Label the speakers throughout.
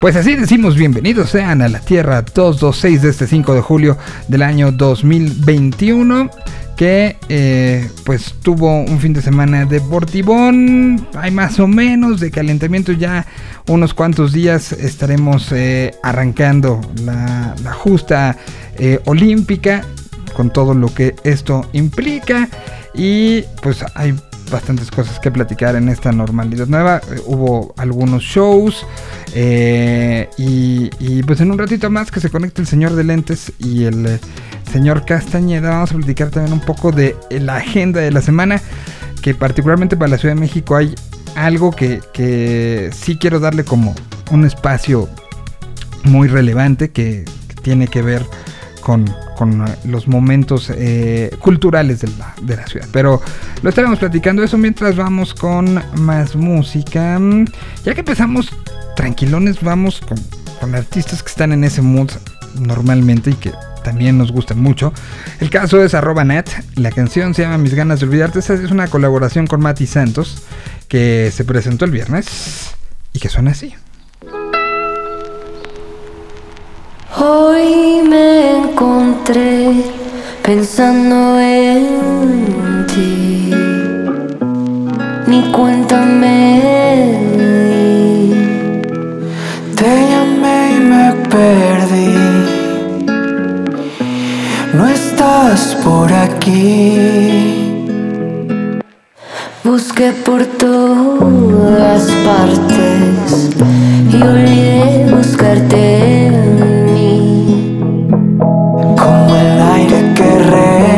Speaker 1: Pues así decimos bienvenidos sean a la Tierra 226 de este 5 de julio del año 2021 que eh, pues tuvo un fin de semana deportivón, hay más o menos de calentamiento ya unos cuantos días estaremos eh, arrancando la, justa eh, olímpica con todo lo que esto implica. Y pues hay bastantes cosas que platicar en esta normalidad nueva. Eh, hubo algunos shows eh, y, pues en un ratito más que se conecte el señor de lentes y el eh, señor Castañeda vamos a platicar también un poco de la agenda de la semana que particularmente para la Ciudad de México hay algo que, que sí quiero darle como un espacio muy relevante que tiene que ver con, eh, los momentos eh, culturales de la, ciudad. Pero lo estaremos platicando eso mientras vamos con más música. Ya que empezamos tranquilones, vamos con, con artistas que están en ese mood normalmente y que también nos gustan mucho. El caso es arroba net, la canción se llama Mis ganas de olvidarte, Esa es una colaboración con Mati Santos que se presentó el viernes y que suena así.
Speaker 2: Hoy me encontré pensando en ti, ni cuéntame.
Speaker 3: Te llamé y me perdí. No estás por aquí.
Speaker 2: Busqué por todas partes y olvidé buscarte.
Speaker 1: La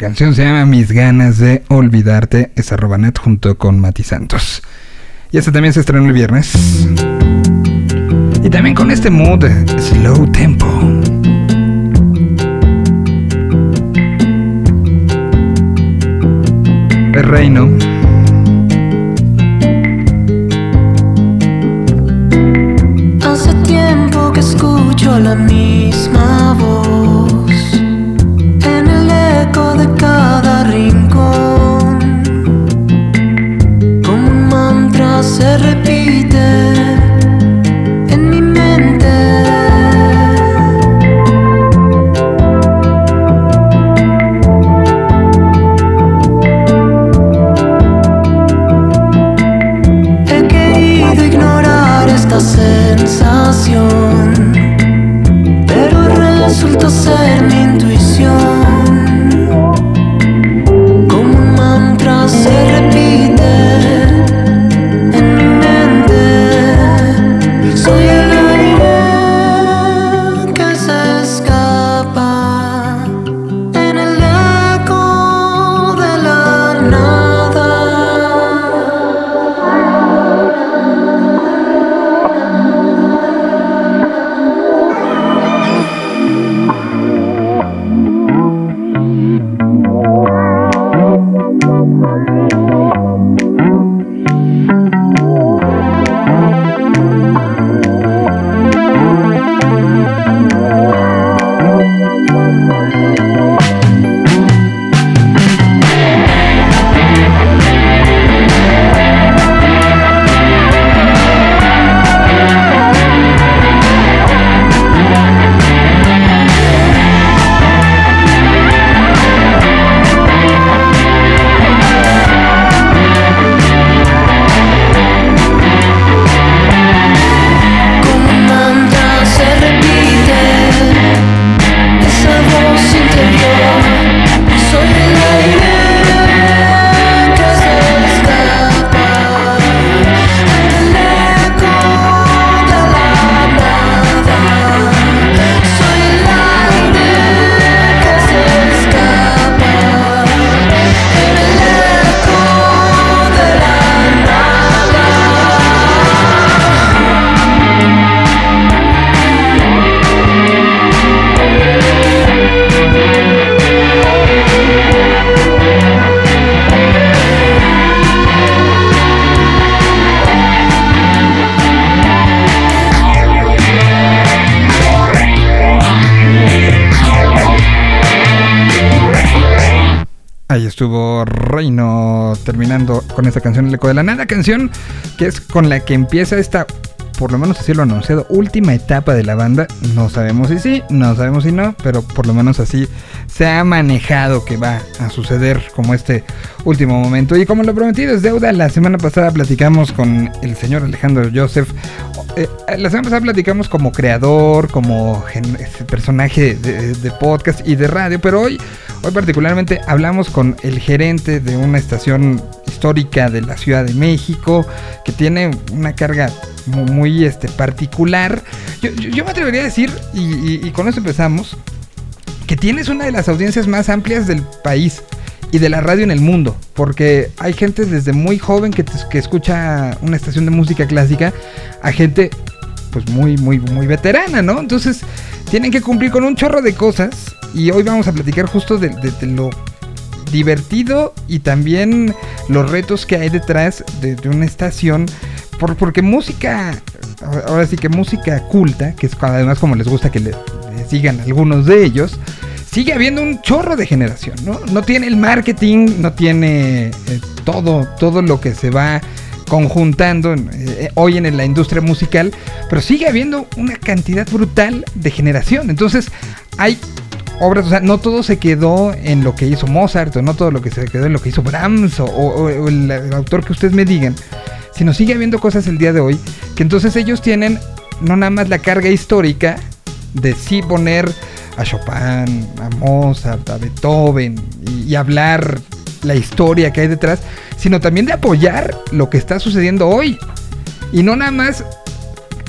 Speaker 1: canción se llama Mis ganas de olvidarte, es arroba net junto con Mati Santos. Y este también se estrenó el viernes. Y también con este mood, slow tempo. El reino.
Speaker 4: Hace tiempo que escucho la misma voz se esta
Speaker 1: canción El Eco de la Nada, canción que es con la que empieza esta, por lo menos así lo anunciado, última etapa de la banda. No sabemos si sí, no sabemos si no, pero por lo menos así se ha manejado que va a suceder como este último momento. Y como lo prometido es deuda, la semana pasada platicamos con el señor Alejandro Joseph. Eh, la semana pasada platicamos como creador, como ese personaje de, podcast y de radio, pero hoy, hoy particularmente hablamos con el gerente de una estación histórica de la Ciudad de México que tiene una carga mu- muy, este, particular. Yo, yo- yo me atrevería a decir, y, y- y con eso empezamos, que tienes una de las audiencias más amplias del país y de la radio en el mundo, porque hay gente desde muy joven que, que escucha una estación de música clásica a gente pues muy muy muy veterana, ¿no? Entonces tienen que cumplir con un chorro de cosas y hoy vamos a platicar justo de, lo divertido y también los retos que hay detrás de, de una estación, por- porque música, ahora sí que música culta, que es además como les gusta que le, le sigan algunos de ellos, sigue habiendo un chorro de generación, ¿no? No tiene el marketing, no tiene eh, todo, todo lo que se va conjuntando en- eh, hoy en la industria musical, pero sigue habiendo una cantidad brutal de generación. Entonces, hay obras, o sea, no todo se quedó en lo que hizo Mozart, o no todo lo que se quedó en lo que hizo Brahms, o, o- el autor que ustedes me digan, sino sigue habiendo cosas el día de hoy, que entonces ellos tienen no nada más la carga histórica de sí poner a Chopin, a Mozart, a Beethoven, y, y hablar la historia que hay detrás, sino también de apoyar lo que está sucediendo hoy. Y no nada más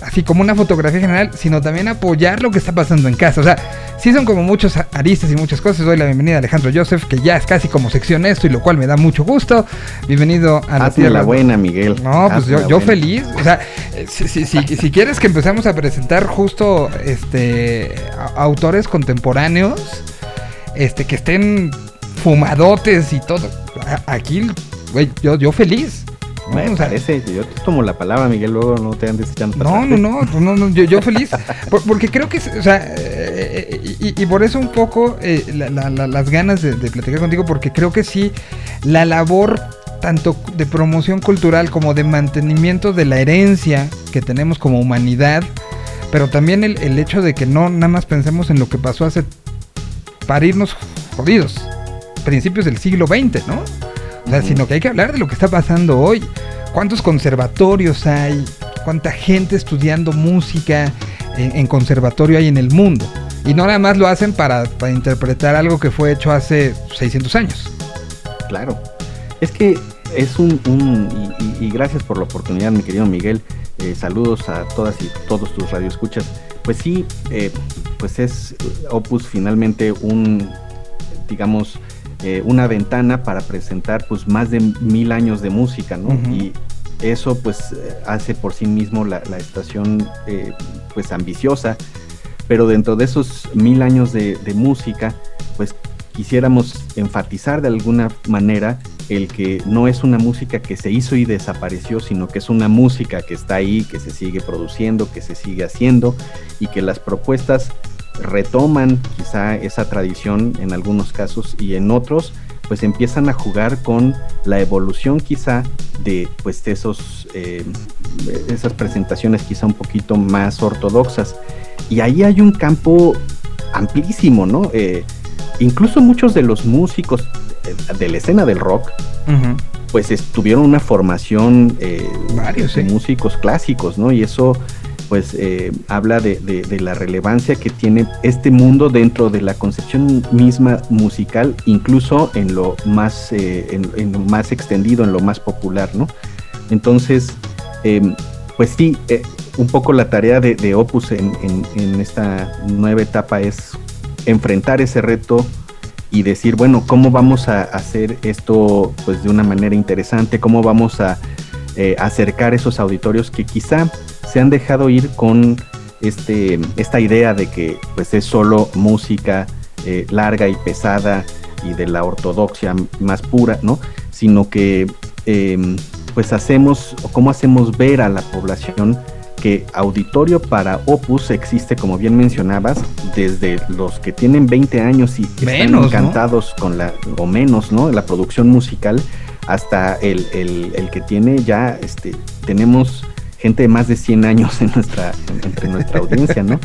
Speaker 1: así como una fotografía general, sino también apoyar lo que está pasando en casa. O sea, sí son como muchos aristas y muchas cosas. Doy la bienvenida a Alejandro Joseph, que ya es casi como sección esto y lo cual me da mucho gusto. Bienvenido a la
Speaker 5: Hazme la buena, Miguel.
Speaker 1: No, pues yo, feliz. O sea, si, si, si- si quieres que empecemos a presentar justo este a- autores contemporáneos, este que estén fumadotes y todo. Aquí, güey, yo, yo feliz.
Speaker 5: Me parece, yo te tomo la palabra, Miguel, luego no te andes echando
Speaker 1: no, no, no, no, no, yo, yo feliz. Por- porque creo que, o sea, eh, y, y por eso un poco eh, la- la- la- las ganas de, de platicar contigo, porque creo que sí, la labor tanto de promoción cultural como de mantenimiento de la herencia que tenemos como humanidad, pero también el, el hecho de que no nada más pensemos en lo que pasó hace para irnos jodidos, principios del siglo XX, ¿no? O sea, sino que hay que hablar de lo que está pasando hoy. ¿Cuántos conservatorios hay? ¿Cuánta gente estudiando música en, conservatorio hay en el mundo? Y no nada más lo hacen para, para interpretar algo que fue hecho hace 600 años.
Speaker 5: Claro. Es que es un... y, y- gracias por la oportunidad, mi querido Miguel. Eh, saludos a todas y todos tus radioescuchas. Pues sí, eh, pues es Opus finalmente un, digamos, eh, una ventana para presentar pues más de mil años de música, ¿no? Y eso pues eh, hace por sí mismo la, la estación eh, pues ambiciosa, pero dentro de esos mil años de, de música, pues quisiéramos enfatizar de alguna manera el que no es una música que se hizo y desapareció, sino que es una música que está ahí, que se sigue produciendo, que se sigue haciendo y que las propuestas retoman quizá esa tradición en algunos casos y en otros pues empiezan a jugar con la evolución quizá de pues esos eh, esas presentaciones quizá un poquito más ortodoxas. Y ahí hay un campo amplísimo no Eh, incluso muchos de los músicos eh, de la escena del rock pues es- tuvieron una formación eh,
Speaker 1: Varios,
Speaker 5: músicos clásicos, ¿no? Y eso pues eh, habla de, la relevancia que tiene este mundo dentro de la concepción misma musical, incluso en lo más, eh, extendido, en lo más popular, ¿no? Entonces, em, pues sí, eh, un poco la tarea de, Opus en, en- en esta nueva etapa es enfrentar ese reto y decir, bueno, ¿cómo vamos a hacer esto pues de una manera interesante? ¿Cómo vamos a eh, acercar esos auditorios que quizá se han dejado ir con este, esta idea de que pues es solo música eh, larga y pesada y de la ortodoxia más pura, ¿no? Sino que eh, pues hacemos, o cómo hacemos ver a la población que auditorio para Opus existe, como bien mencionabas, desde los que tienen 20 años y
Speaker 1: Menos,
Speaker 5: están
Speaker 1: ¿no?
Speaker 5: encantados con la, o menos, ¿no? La producción musical, hasta el, el- el que tiene ya, este, tenemos gente de más de 100 años en nuestra, en- entre nuestra audiencia, ¿no?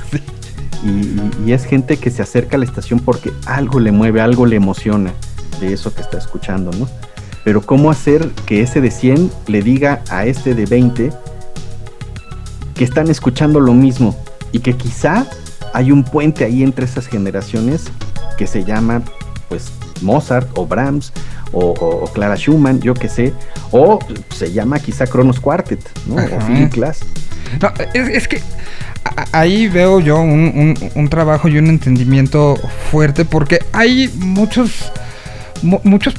Speaker 5: Y- y es gente que se acerca a la estación porque algo le mueve, algo le emociona de eso que está escuchando, ¿no? Pero cómo hacer que ese de 100 le diga a este de 20 que están escuchando lo mismo y que quizá hay un puente ahí entre esas generaciones que se llama pues Mozart o Brahms o, o- o Clara Schumann, yo qué sé, o se llama quizá Kronos Quartet, ¿no?
Speaker 1: Ajá.
Speaker 5: O Philip Glass.
Speaker 1: No, es, es que ahí veo yo un, un- un trabajo y un entendimiento fuerte porque hay muchos, mu- muchos,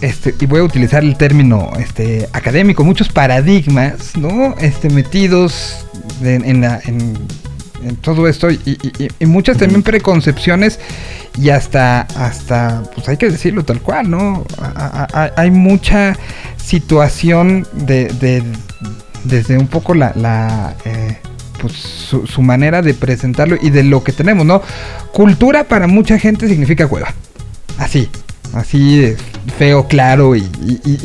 Speaker 1: este, y voy a utilizar el término este, académico, muchos paradigmas, ¿no? Este, metidos en, en la- en- en todo esto y- y- y muchas también preconcepciones y hasta, hasta, pues hay que decirlo tal cual, ¿no? Hay mucha situación de, de- desde un poco la, la, eh, pues su, manera de presentarlo y de lo que tenemos, ¿no? Cultura para mucha gente significa hueva. Así, así feo, claro y,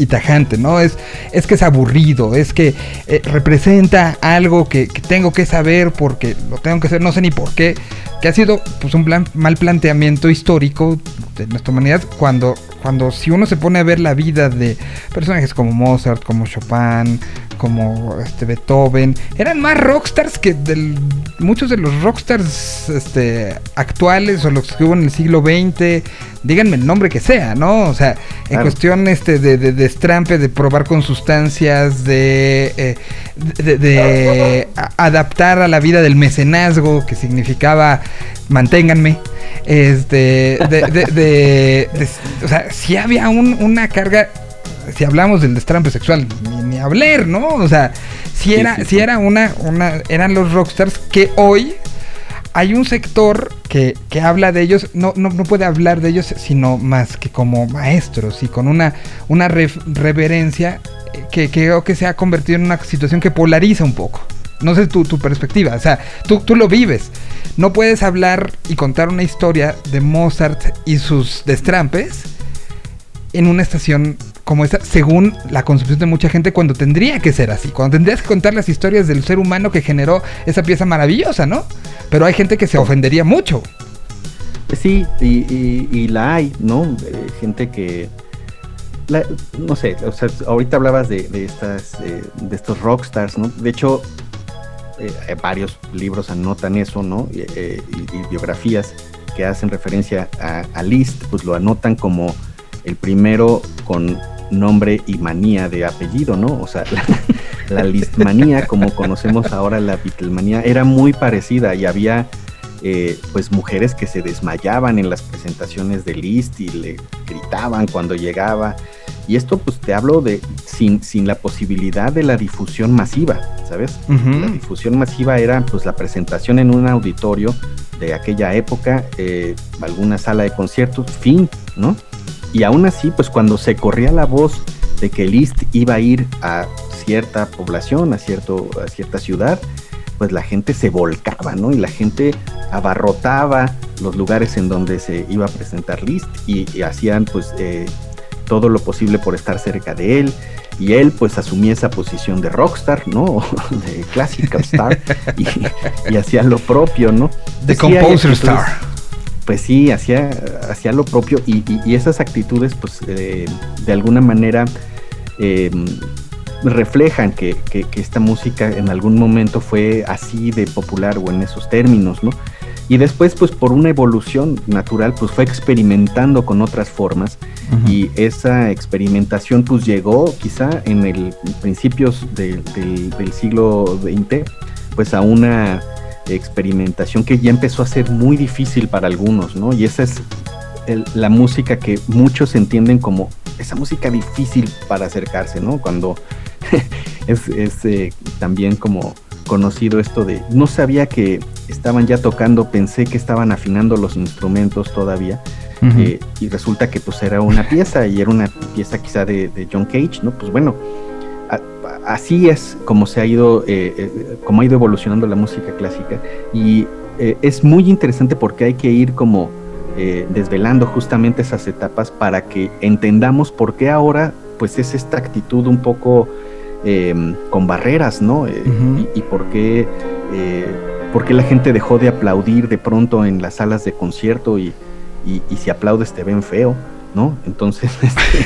Speaker 1: tajante, ¿no? Es, es que es aburrido, es que eh, representa algo que, que tengo que saber porque lo tengo que hacer, no sé ni por qué, que ha sido pues un plan- mal planteamiento histórico de nuestra humanidad cuando, cuando si uno se pone a ver la vida de personajes como Mozart, como Chopin, como este Beethoven, eran más rockstars que del, muchos de los rockstars este, actuales o los que hubo en el siglo XX, díganme el nombre que sea, ¿no? O sea, en
Speaker 5: Claro.
Speaker 1: cuestión este de, de, de estrampe, de probar con sustancias, de, eh, de, de a- adaptar a la vida del mecenazgo, que significaba manténganme. Este, de, o sea, si había un- una carga, si hablamos del destrampe sexual, ni, ni hablar, ¿no? O sea, si era,
Speaker 5: sí,
Speaker 1: si era una, una, eran los rockstars que hoy hay un sector que, que habla de ellos, no, no, no puede hablar de ellos sino más que como maestros y con una, una reverencia eh, que, que creo que se ha convertido en una situación que polariza un poco. No sé tu, tu perspectiva, o sea, tú, tú lo vives. No puedes hablar y contar una historia de Mozart y sus destrampes en una estación como esta, según la concepción de mucha gente, cuando tendría que ser así, cuando tendrías que contar las historias del ser humano que generó esa pieza maravillosa, ¿no? Pero hay gente que se ofendería mucho.
Speaker 5: Sí, y, la hay, ¿no? Eh, gente que. no sé, o sea, ahorita hablabas de, estas, eh, de estos rockstars, ¿no? De hecho, eh, varios libros anotan eso, ¿no? Y, eh, y biografías que hacen referencia a, a Liszt, pues lo anotan como el primero con nombre y manía de apellido, ¿no? O sea, la, la Listmanía, como conocemos ahora la Beatlemanía, era muy parecida y había eh, pues mujeres que se desmayaban en las presentaciones de Liszt y le gritaban cuando llegaba. Y esto pues te hablo de sin, sin la posibilidad de la difusión masiva, ¿sabes? La difusión masiva era pues la presentación en un auditorio de aquella época, eh, alguna sala de conciertos, fin, ¿no? Y aún así, pues cuando se corría la voz de que Liszt iba a ir a cierta población, a, cierto, a cierta ciudad, pues la gente se volcaba, ¿no? Y la gente abarrotaba los lugares en donde se iba a presentar Liszt y, y hacían pues eh, todo lo posible por estar cerca de él. Y él pues asumía esa posición de rockstar, ¿no? De classical star y, y hacía lo propio, ¿no? Hay
Speaker 1: Composer Star.
Speaker 5: Pues sí, hacía, hacía lo propio y, y- y esas actitudes, pues eh, de alguna manera eh, reflejan que, que- que esta música en algún momento fue así de popular o en esos términos, ¿no? Y después, pues por una evolución natural, pues fue experimentando con otras formas y esa experimentación pues llegó quizá en el principios de- del, del siglo XX pues a una experimentación que ya empezó a ser muy difícil para algunos, ¿no? Y esa es el- la música que muchos entienden como esa música difícil para acercarse, ¿no? Cuando es, es, eh, también como conocido esto de no sabía que estaban ya tocando, pensé que estaban afinando los instrumentos todavía eh, y resulta que pues era una pieza y era una pieza quizá de, de John Cage, ¿no? Pues bueno, así es como se ha ido, eh, eh, como ha ido evolucionando la música clásica y eh, es muy interesante porque hay que ir como eh, desvelando justamente esas etapas para que entendamos por qué ahora pues es esta actitud un poco eh, con barreras, ¿no? Y, y por qué... por qué la gente dejó de aplaudir de pronto en las salas de concierto y, y, y si aplaudes te ven feo, ¿no? Entonces, este,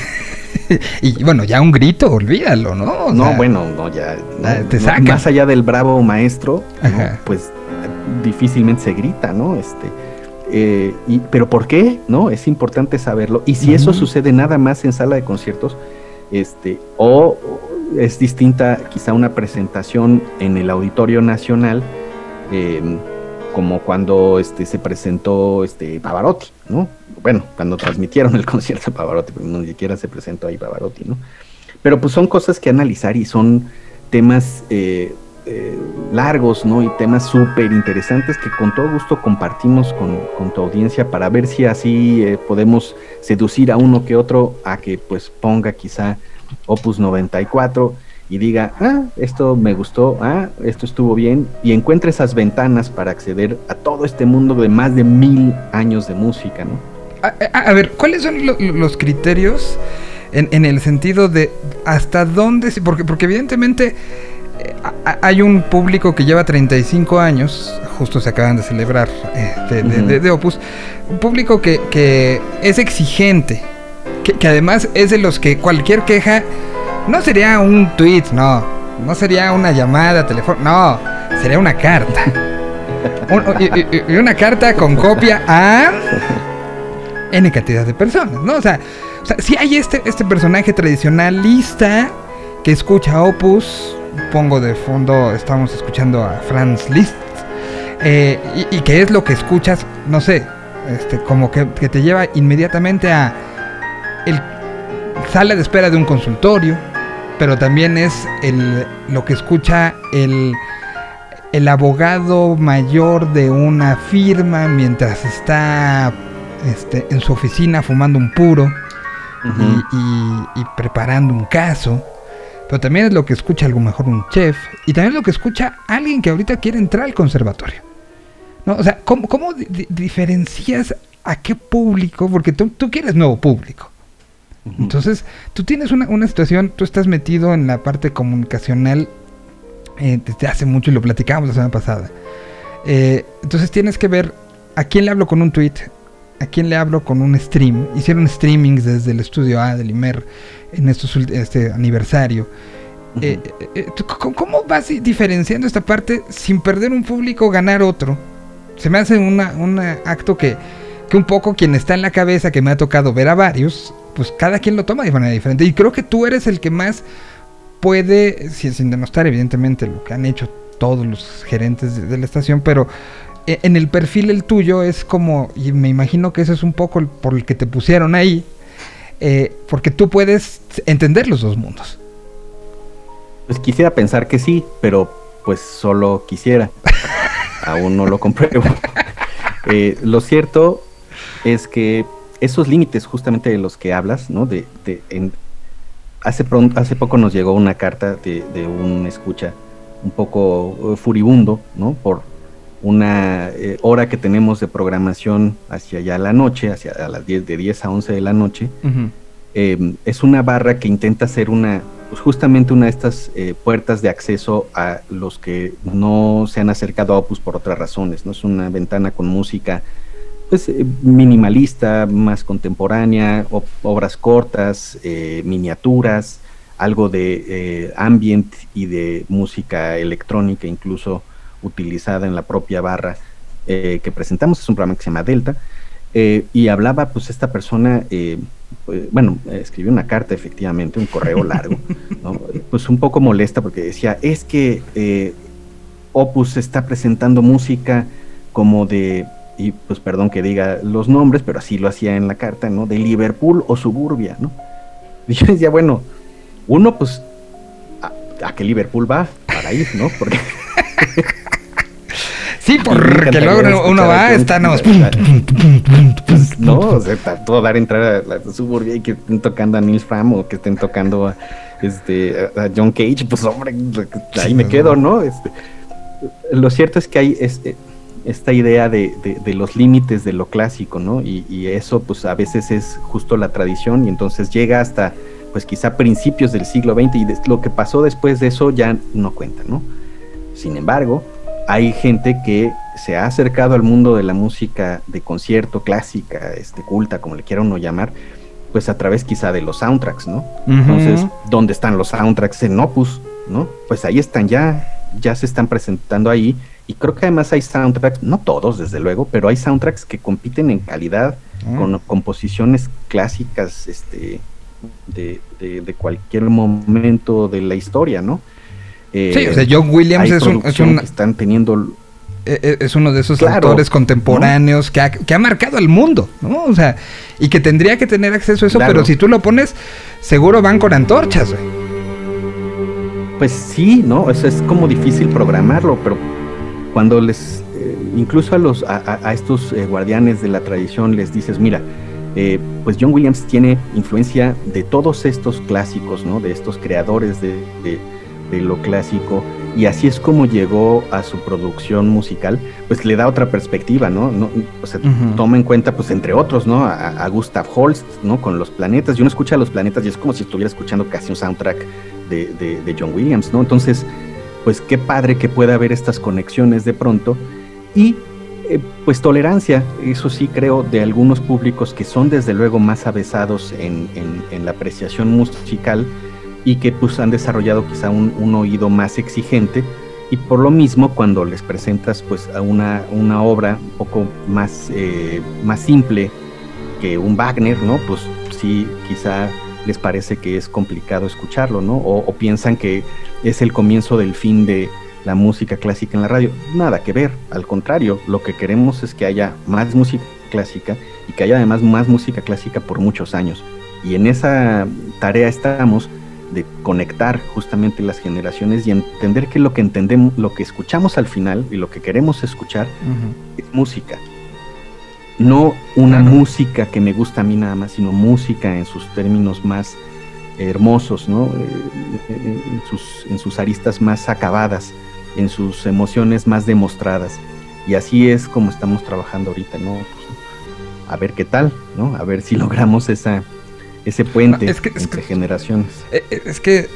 Speaker 1: Y bueno, ya un grito, olvídalo, ¿no? O
Speaker 5: no,
Speaker 1: sea,
Speaker 5: bueno, no, ya, no,
Speaker 1: te saca.
Speaker 5: más allá del bravo maestro, pues difícilmente se grita, ¿no? Este, eh, y, pero ¿por qué? ¿No? Es importante saberlo. Y si eso sucede nada más en sala de conciertos, este, o o es distinta quizá una presentación en el Auditorio Nacional, eh, como cuando este, se presentó este, Pavarotti, ¿no? Bueno, cuando transmitieron el concierto de Pavarotti, porque ni siquiera se presentó ahí Pavarotti, ¿no? Pero pues son cosas que analizar y son temas eh, eh, largos, ¿no? Y temas súper interesantes que con todo gusto compartimos con, tu audiencia para ver si así eh, podemos seducir a uno que otro a que pues ponga quizá Opus 94 y diga, ah, esto me gustó, ah, esto estuvo bien, y encuentre esas ventanas para acceder a todo este mundo de más de mil años de música, ¿no?
Speaker 1: A, a- a ver, ¿cuáles son lo- lo- los criterios en, en el sentido de hasta dónde? Porque, porque evidentemente eh, hay un público que lleva 35 años, justo se acaban de celebrar este, de,
Speaker 5: Ujú.
Speaker 1: de- de Opus, un público que, que es exigente, que, que además es de los que cualquier queja no sería un tweet, no. No sería una llamada telefónica, no, sería una carta. y, una carta con copia a N cantidad de personas, ¿no? O sea, si hay este, este personaje tradicionalista que escucha Opus, pongo de fondo, estamos escuchando a Franz Liszt, eh, y, que es lo que escuchas, no sé, este, como que, te lleva inmediatamente a el sala de espera de un consultorio, pero también es el, lo que escucha el, el abogado mayor de una firma mientras está este, en su oficina fumando un puro y, preparando un caso. Pero también es lo que escucha a lo mejor un chef. Y también es lo que escucha alguien que ahorita quiere entrar al conservatorio. ¿No? O sea, ¿cómo, diferencias a qué público? Porque tú, quieres nuevo público. Entonces, tú tienes una, una, situación, tú estás metido en la parte comunicacional eh, desde hace mucho y lo platicamos la semana pasada. Eh, entonces tienes que ver a quién le hablo con un tweet, a quién le hablo con un stream. Hicieron streamings desde el estudio A del IMER en estos, este aniversario. Eh, ¿Cómo vas diferenciando esta parte sin perder un público, ganar otro? Se me hace un acto que, que un poco quien está en la cabeza, que me ha tocado ver a varios, pues cada quien lo toma de manera diferente. Y creo que tú eres el que más puede, sin denostar evidentemente lo que han hecho todos los gerentes de, la estación, pero eh, en el perfil el tuyo es como, y me imagino que eso es un poco por el que te pusieron ahí, eh, porque tú puedes entender los dos mundos.
Speaker 5: Pues quisiera pensar que sí, pero pues solo quisiera. Aún no lo compruebo. Eh, lo cierto es que esos límites justamente de los que hablas, ¿no? De, de hace, pronto, hace poco nos llegó una carta de, un escucha un poco eh, furibundo, ¿no? Por una eh, hora que tenemos de programación hacia ya la noche, hacia las 10, de 10 a 11 de la noche. Em, es una barra que intenta ser una, pues justamente una de estas eh, puertas de acceso a los que no se han acercado a Opus por otras razones, ¿no? Es una ventana con música pues eh, minimalista, más contemporánea, obras cortas, eh, miniaturas, algo de eh, ambient y de música electrónica incluso utilizada en la propia barra que presentamos, es un programa que se llama Delta, y hablaba pues esta persona, pues, bueno, escribió una carta efectivamente, un correo largo, pues un poco molesta porque decía, es que Opus está presentando música como de y pues perdón que diga los nombres, pero así lo hacía en la carta, ¿no? De Liverpool o Suburbia, ¿no? Y yo decía, bueno, uno pues, ¿a, qué Liverpool va? Para ir, ¿no? Porque...
Speaker 1: Sí, porque luego uno va, está no.
Speaker 5: no, o sea, todo dar entrada a la suburbia y que estén tocando a Nils Fram o que estén tocando a, este, a John Cage, pues hombre, ahí me quedo, ¿no? Este, lo cierto es que hay, este, esta idea de, los límites de lo clásico, ¿no? Y, eso pues a veces es justo la tradición y entonces llega hasta pues quizá principios del siglo XX y lo que pasó después de eso ya no cuenta, ¿no? Sin embargo, hay gente que se ha acercado al mundo de la música de concierto clásica, este culta, como le quiera uno llamar, pues a través quizá de los soundtracks, ¿no? Entonces, ¿dónde están los soundtracks en Opus, ¿no? Pues ahí están ya, ya se están presentando ahí y creo que además hay soundtracks, no todos desde luego, pero hay soundtracks que compiten en calidad ah. con composiciones clásicas este, de, de, cualquier momento de la historia, ¿no?
Speaker 1: Sí, o sea, John Williams es un, es
Speaker 5: están teniendo
Speaker 1: e, e, es uno de esos autores contemporáneos que, ha, que, ha, marcado al mundo, ¿no? O sea, y que tendría que tener acceso a eso, pero si tú lo pones, seguro van con antorchas, güey.
Speaker 5: Pues sí, ¿no? Eso es como difícil programarlo, pero cuando les, eh, incluso a, los, a, estos eh, guardianes de la tradición les dices, mira, eh, pues John Williams tiene influencia de todos estos clásicos, ¿no? De estos creadores de, lo clásico, y así es como llegó a su producción musical, pues le da otra perspectiva, ¿no? no o sea, toma en cuenta, pues entre otros, ¿no? A, Gustav Holst, ¿no? Con los planetas, y uno escucha los planetas y es como si estuviera escuchando casi un soundtrack de, de John Williams, ¿no? Entonces, pues qué padre que pueda haber estas conexiones de pronto y eh, pues tolerancia, eso sí creo, de algunos públicos que son desde luego más avesados en, la apreciación musical, y que pues han desarrollado quizá un, un oído más exigente y por lo mismo cuando les presentas pues a una, una obra un poco más, eh, más simple que un Wagner, ¿no? Pues sí, quizá les parece que es complicado escucharlo, ¿no? O, piensan que es el comienzo del fin de la música clásica en la radio. Nada que ver, al contrario, lo que queremos es que haya más música clásica y que haya además más música clásica por muchos años. Y en esa tarea estamos de conectar justamente las generaciones y entender que lo que entendemos, lo que escuchamos al final y lo que queremos escuchar es música. No una música que me gusta a mí nada más, sino música en sus términos más hermosos, ¿no? Eh, en, sus, en sus aristas más acabadas, en sus emociones más demostradas. Y así es como estamos trabajando ahorita, ¿no? Pues, a ver qué tal, ¿no? A ver si logramos esa, ese puente entre generaciones.
Speaker 1: Eh, eh, es que eh,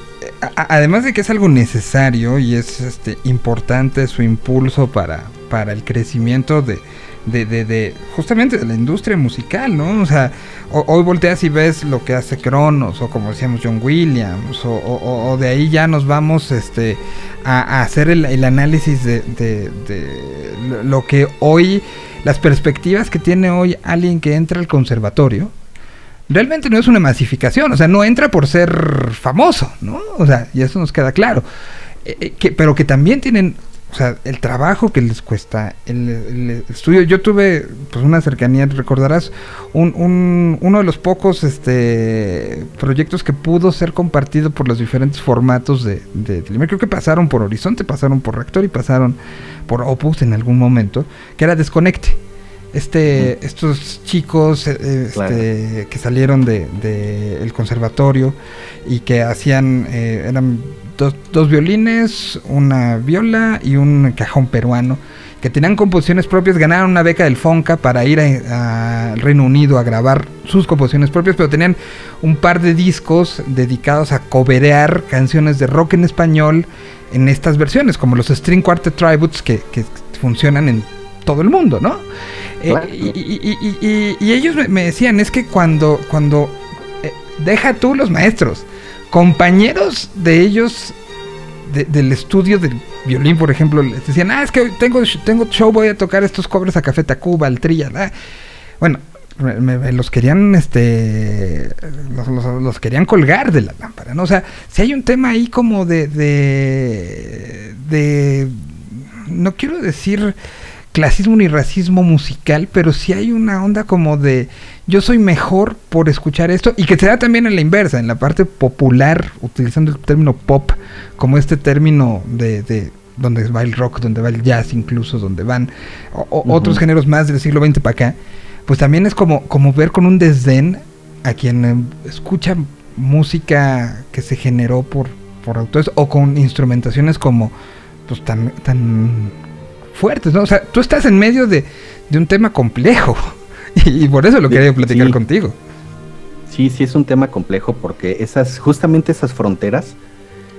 Speaker 1: además de que es algo necesario y es este importante su impulso para, para el crecimiento de, de, justamente de la industria musical, ¿no? O sea, hoy volteas y ves lo que hace Cronos o como decíamos John Williams o, de ahí ya nos vamos este a, hacer el, el análisis de, de, lo que hoy las perspectivas que tiene hoy alguien que entra al conservatorio realmente no es una masificación, o sea, no entra por ser famoso, ¿no? O sea, y eso nos queda claro. Eh, eh, que, pero que también tienen, o sea, el trabajo que les cuesta, el, estudio. Yo tuve pues una cercanía, recordarás, un, un, uno de los pocos este proyectos que pudo ser compartido por los diferentes formatos de, de, Creo que pasaron por Horizonte, pasaron por Rector y pasaron por Opus en algún momento, que era Desconecte este, estos chicos eh, este, que salieron de, el conservatorio y que hacían, eh, eran dos, dos, violines, una viola y un cajón peruano, que tenían composiciones propias, ganaron una beca del FONCA para ir al Reino Unido a grabar sus composiciones propias, pero tenían un par de discos dedicados a coberear canciones de rock en español en estas versiones, como los String Quartet Tributes que, que funcionan en todo el mundo, ¿no? Eh, y, ellos me, decían, es que cuando, cuando eh, deja tú los maestros, compañeros de ellos del estudio del violín, por ejemplo, les decían, ah, es que tengo, tengo show, voy a tocar estos cobres a Café Tacuba, al Trilla, bueno, me, los querían, este, los, querían colgar de la lámpara, ¿no? O sea, si hay un tema ahí como de, de, de no quiero decir clasismo ni racismo musical, pero sí hay una onda como de yo soy mejor por escuchar esto y que se da también en la inversa, en la parte popular, utilizando el término pop como este término de, de donde va el rock, donde va el jazz incluso, donde van otros géneros más del siglo XX para acá, pues también es como, como ver con un desdén a quien em, escucha música que se generó por, por autores o con instrumentaciones como pues tan, tan fuertes, ¿no? O sea, tú estás en medio de, un tema complejo y, por eso lo quería platicar contigo.
Speaker 5: Sí, sí es un tema complejo porque esas, justamente esas fronteras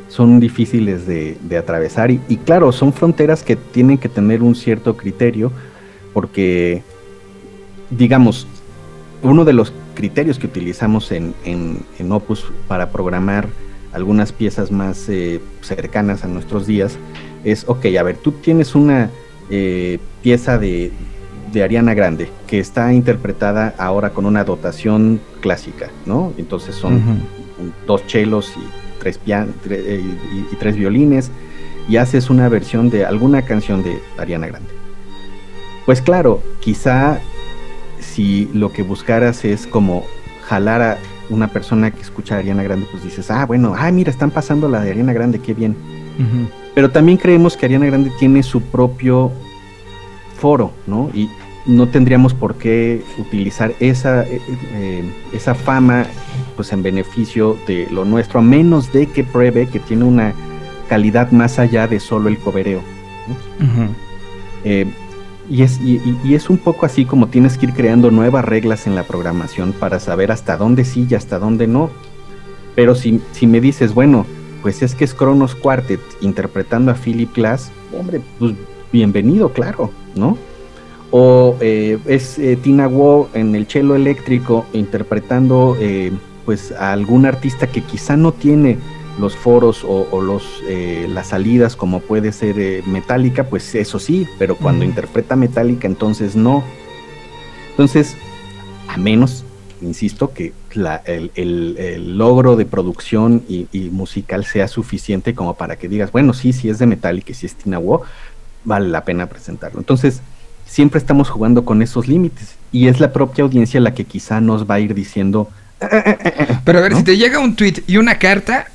Speaker 5: son difíciles de, atravesar y, claro, son fronteras que tienen que tener un cierto criterio porque, digamos, uno de los criterios que utilizamos en, en, Opus para programar algunas piezas más eh, cercanas a nuestros días es, ok, a ver, tú tienes una eh, pieza de, Ariana Grande, que está interpretada ahora con una dotación clásica, ¿no? Entonces son dos chelos y tres, eh, y, tres violines, y haces una versión de alguna canción de Ariana Grande. Pues claro, quizá si lo que buscaras es como jalar a una persona que escucha a Ariana Grande, pues dices, ah, bueno, ah, mira, están pasando la de Ariana Grande, qué bien. Pero también creemos que Ariana Grande tiene su propio foro, ¿no? Y no tendríamos por qué utilizar esa, eh, eh, esa fama pues en beneficio de lo nuestro, a menos de que pruebe que tiene una calidad más allá de solo el cobereo. Eh, y, es, y, es un poco así como tienes que ir creando nuevas reglas en la programación para saber hasta dónde sí y hasta dónde no. Pero si, si me dices, bueno, pues es que es Kronos Quartet interpretando a Philip Glass, hombre, pues bienvenido, claro, ¿no? O eh, es eh, Tina Wu en el cello eléctrico interpretando eh, pues a algún artista que quizá no tiene los foros o, los las salidas como puede ser Metallica, pues eso sí, pero cuando interpreta Metallica entonces no. Entonces, a menos, insisto, que el, logro de producción y, musical sea suficiente como para que digas, bueno, sí, si es de Metallica y si es Tina Wu, vale la pena presentarlo. Entonces, siempre estamos jugando con esos límites y es la propia audiencia la que quizá nos va a ir diciendo...
Speaker 1: Pero a ver, si te llega un tweet y una carta,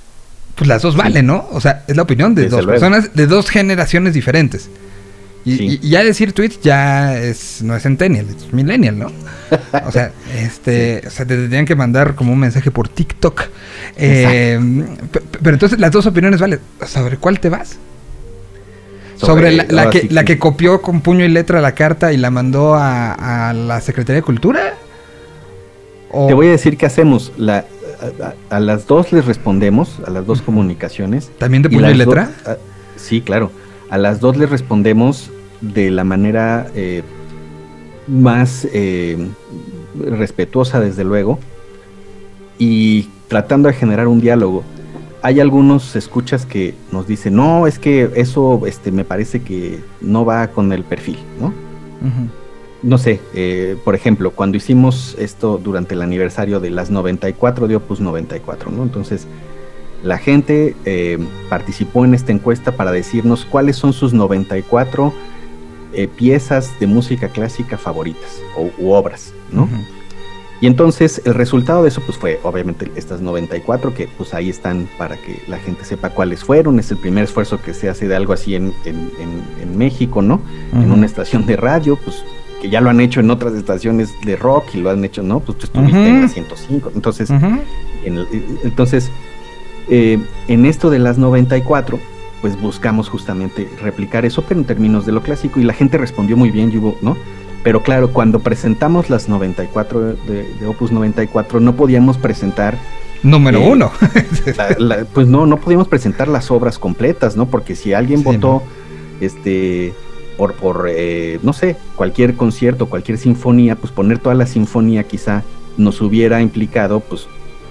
Speaker 1: pues las dos valen, ¿no? O sea, es la opinión de dos personas de dos generaciones diferentes. Y, ya decir tweets ya es no es centennial, es millennial, ¿no? O sea, este, o sea, te tendrían que mandar como un mensaje por TikTok. Eh, pero entonces las dos opiniones valen. ¿Sobre cuál te vas? Sobre, la, que, la que copió con puño y letra la carta y la mandó a, la Secretaría de Cultura.
Speaker 5: Te voy a decir qué hacemos. La, a, las dos les respondemos, a las dos comunicaciones.
Speaker 1: ¿También de puño y, letra?
Speaker 5: sí, claro. A las dos les respondemos de la manera eh, más eh, respetuosa, desde luego, y tratando de generar un diálogo. Hay algunos escuchas que nos dicen, no, es que eso este, me parece que no va con el perfil, ¿no? no sé, eh, por ejemplo, cuando hicimos esto durante el aniversario de las 94 de Opus 94, ¿no? Entonces, la gente eh, participó en esta encuesta para decirnos cuáles son sus 94 eh, piezas de música clásica favoritas o u obras, ¿no? Y entonces el resultado de eso pues fue obviamente estas 94 que pues ahí están para que la gente sepa cuáles fueron. Es el primer esfuerzo que se hace de algo así en, en, México, ¿no? En una estación de radio, pues que ya lo han hecho en otras estaciones de rock y lo han hecho, ¿no? Pues tú estuviste en la 105. Entonces, en entonces eh, en esto de las 94, pues buscamos justamente replicar eso, pero en términos de lo clásico, y la gente respondió muy bien, Yugo, ¿no? Pero claro, cuando presentamos las 94 de, Opus 94, no podíamos presentar
Speaker 1: Número eh, uno.
Speaker 5: pues no, no podíamos presentar las obras completas, ¿no? Porque si alguien votó, este, por, por eh, no sé, cualquier concierto, cualquier sinfonía, pues poner toda la sinfonía quizá nos hubiera implicado pues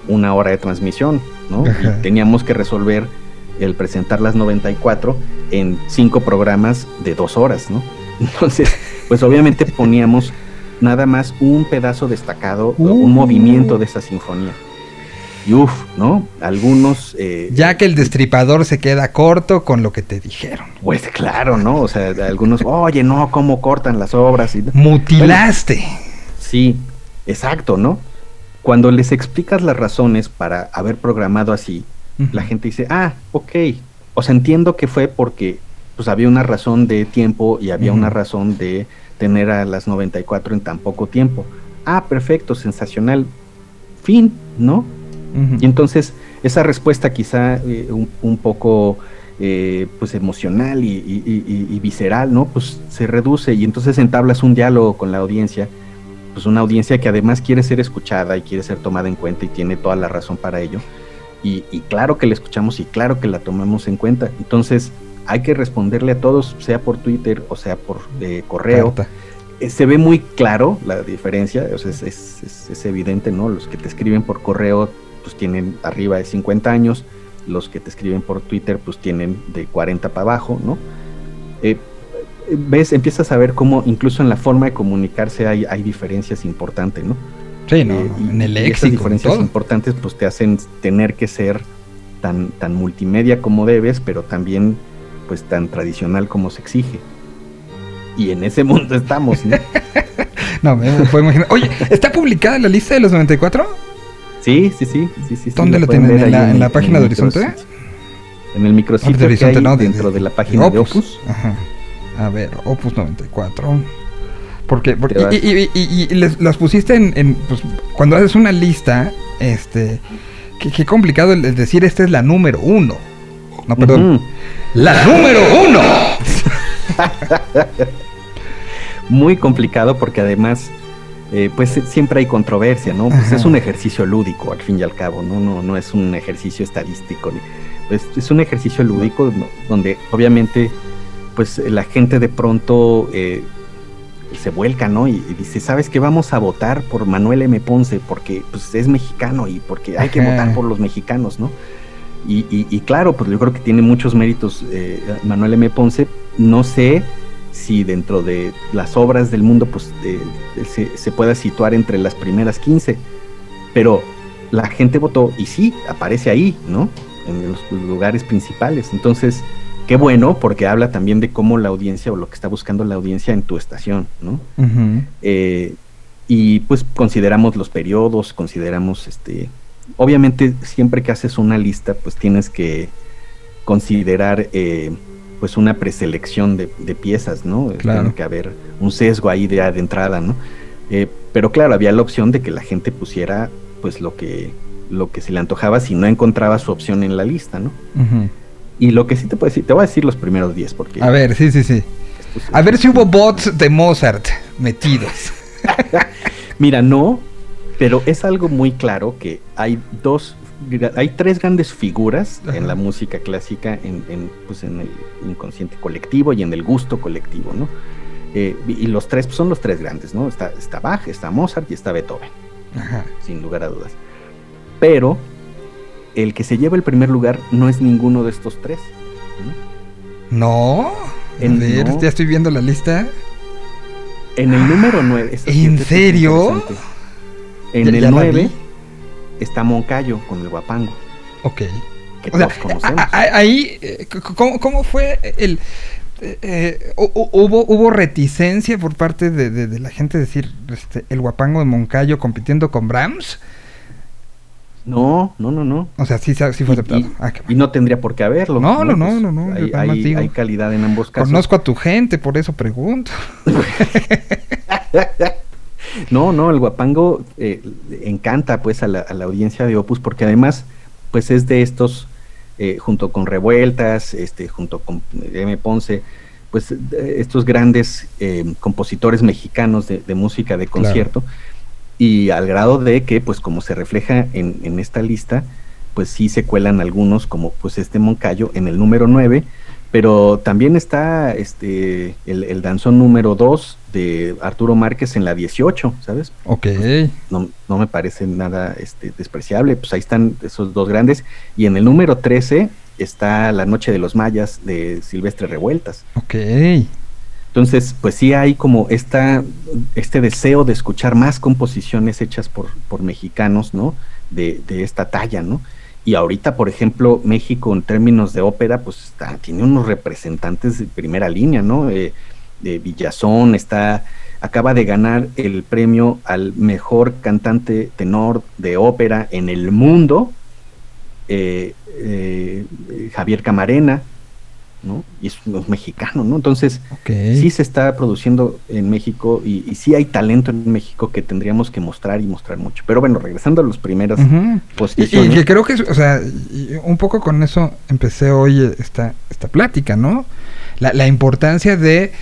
Speaker 5: una hora de transmisión, ¿no? Y teníamos que resolver el presentar las 94 en cinco programas de dos horas, ¿no? Entonces, pues obviamente poníamos nada más un pedazo destacado, un uh. movimiento de esa sinfonía. Y uff, ¿no? Algunos...
Speaker 1: Eh, ya que el destripador se queda corto con lo que te dijeron.
Speaker 5: Pues claro, ¿no? O sea, algunos, oye, no, ¿cómo cortan las obras? Y...
Speaker 1: Mutilaste.
Speaker 5: sí, exacto, ¿no? Cuando les explicas las razones para haber programado así, la gente dice, ah, ok. O sea, entiendo que fue porque pues había una razón de tiempo y había una razón de tener a las 94 en tan poco tiempo. Ah, perfecto, sensacional. Fin, ¿no? Y entonces esa respuesta quizá eh, un, poco eh, pues emocional y, visceral, ¿no? Pues se reduce y entonces entablas un diálogo con la audiencia, pues una audiencia que además quiere ser escuchada y quiere ser tomada en cuenta y tiene toda la razón para ello. Y, claro que la escuchamos y claro que la tomamos en cuenta. Entonces hay que responderle a todos, sea por Twitter o sea por eh, correo. se ve muy claro la diferencia, o sea, es, es, es, evidente, ¿no? Los que te escriben por correo pues tienen arriba de 50 años, los que te escriben por Twitter pues tienen de 40 para abajo, ¿no? Eh, ves, empiezas a ver cómo incluso en la forma de comunicarse hay, hay diferencias importantes, ¿no?
Speaker 1: Sí, no, eh, en el léxico. Esas
Speaker 5: diferencias importantes pues te hacen tener que ser tan, tan multimedia como debes, pero también pues tan tradicional como se exige. Y en ese mundo estamos, ¿no?
Speaker 1: no, me puedo imaginar. Oye, ¿está publicada la lista de los 94?
Speaker 5: Sí, sí, sí. sí, sí
Speaker 1: ¿Dónde lo tienen? ¿En la, página de Horizonte?
Speaker 5: En el micrositio de Horizonte, no, dentro de, la página de Opus.
Speaker 1: Ajá. A ver, Opus 94. Porque, porque y, y, y, les, las pusiste en, pues, cuando haces una lista, este, qué, complicado el, decir esta es la número uno. No, perdón. La número uno.
Speaker 5: Muy complicado porque además eh, pues siempre hay controversia, ¿no? Pues es un ejercicio lúdico, al fin y al cabo, ¿no? No, no es un ejercicio estadístico. Pues es un ejercicio lúdico donde obviamente pues la gente de pronto eh, se vuelca, ¿no? Y, y dice, ¿sabes qué? Vamos a votar por Manuel M. Ponce porque pues, es mexicano y porque hay que
Speaker 1: Ajá.
Speaker 5: votar por los mexicanos, ¿no? Y, y- y claro, pues yo creo que tiene muchos méritos eh, Manuel M. Ponce. No sé si dentro de las obras del mundo pues eh, se, se pueda situar entre las primeras 15, pero la gente votó y sí, aparece ahí, ¿no? En los lugares principales. Entonces, qué bueno porque habla también de cómo la audiencia o lo que está buscando la audiencia en tu estación, ¿no? Eh, y pues consideramos los periodos, consideramos este. Obviamente, siempre que haces una lista, pues tienes que considerar eh, pues una preselección de, de piezas, ¿no?
Speaker 1: Claro.
Speaker 5: Tiene que haber un sesgo ahí de, de entrada, ¿no? Eh, pero claro, había la opción de que la gente pusiera pues lo que lo que se le antojaba si no encontraba su opción en la lista, ¿no?
Speaker 1: Ujú.
Speaker 5: Y lo que sí te puedo decir, te voy a decir los primeros 10 porque
Speaker 1: A ver, sí, sí, sí. A ver si hubo bots de Mozart metidos.
Speaker 5: Mira, no, pero es algo muy claro que hay dos, hay tres grandes figuras
Speaker 1: Ajá.
Speaker 5: en la música clásica, en, en, pues en el inconsciente colectivo y en el gusto colectivo, ¿no? Eh, y y los tres pues, son los tres grandes, ¿no? Está, está Bach, está Mozart y está Beethoven,
Speaker 1: Ajá.
Speaker 5: sin lugar a dudas. Pero el que se lleva el primer lugar no es ninguno de estos tres. ¿no?
Speaker 1: A
Speaker 5: En-
Speaker 1: ver,
Speaker 5: no.
Speaker 1: ya estoy viendo la lista.
Speaker 5: En el número 9.
Speaker 1: ¿En serio?
Speaker 5: En
Speaker 1: Ya-
Speaker 5: el
Speaker 1: ya la
Speaker 5: 9
Speaker 1: vi.
Speaker 5: está Moncayo con el guapango,
Speaker 1: Ok.
Speaker 5: que
Speaker 1: O sea,
Speaker 5: todos conocemos.
Speaker 1: ahí, eh, ¿cómo, cómo fue el... eh, eh, hu- hu- hubo, hubo reticencia por parte de, de- de la gente decir este, el guapango de Moncayo compitiendo con Brahms.
Speaker 5: No, no, no, no.
Speaker 1: O sea, sí, sí fue aceptado.
Speaker 5: y-
Speaker 1: Ah,
Speaker 5: Y no tendría por qué haberlo.
Speaker 1: No, no, no, no, no, yo
Speaker 5: Hay, hay-
Speaker 1: digo.
Speaker 5: hay calidad en ambos casos.
Speaker 1: Conozco a tu gente, por eso pregunto.
Speaker 5: No, no, el guapango eh, encanta pues a la, a la audiencia de Opus porque además pues es de estos, eh, junto con Revueltas, este, junto con M. Ponce, pues estos grandes eh, compositores mexicanos de, de música de
Speaker 1: Claro.
Speaker 5: Y al grado de que pues como se refleja en, en esta lista, pues sí se cuelan algunos como pues este Moncayo en el número 9, pero también está este el, el danzón número 2 de Arturo Márquez en la 18, ¿sabes?
Speaker 1: Ok.
Speaker 5: No, no me parece nada este, despreciable, pues ahí están esos dos grandes. Y en el número 13 está La Noche de los Mayas de Silvestre Revueltas.
Speaker 1: Ok.
Speaker 5: Entonces, pues sí hay como esta, este deseo de escuchar más composiciones hechas por, por mexicanos, ¿no? De, esta talla, ¿no? Y ahorita, por ejemplo, México en términos de ópera, pues está, tiene unos representantes de primera línea, ¿no? Eh, de Villazón, está, acaba de ganar el premio al mejor cantante tenor de ópera en el mundo, eh, eh, Javier Camarena, ¿no? Y es un mexicano, ¿no? Entonces, sí se está produciendo en México y, y sí hay talento en México que tendríamos que mostrar y mostrar mucho. Pero bueno, regresando a los primeros
Speaker 1: Ujú. Y,
Speaker 5: posiciones.
Speaker 1: y que creo que, o sea, un poco con eso empecé hoy esta, esta plática, ¿no? La, la importancia de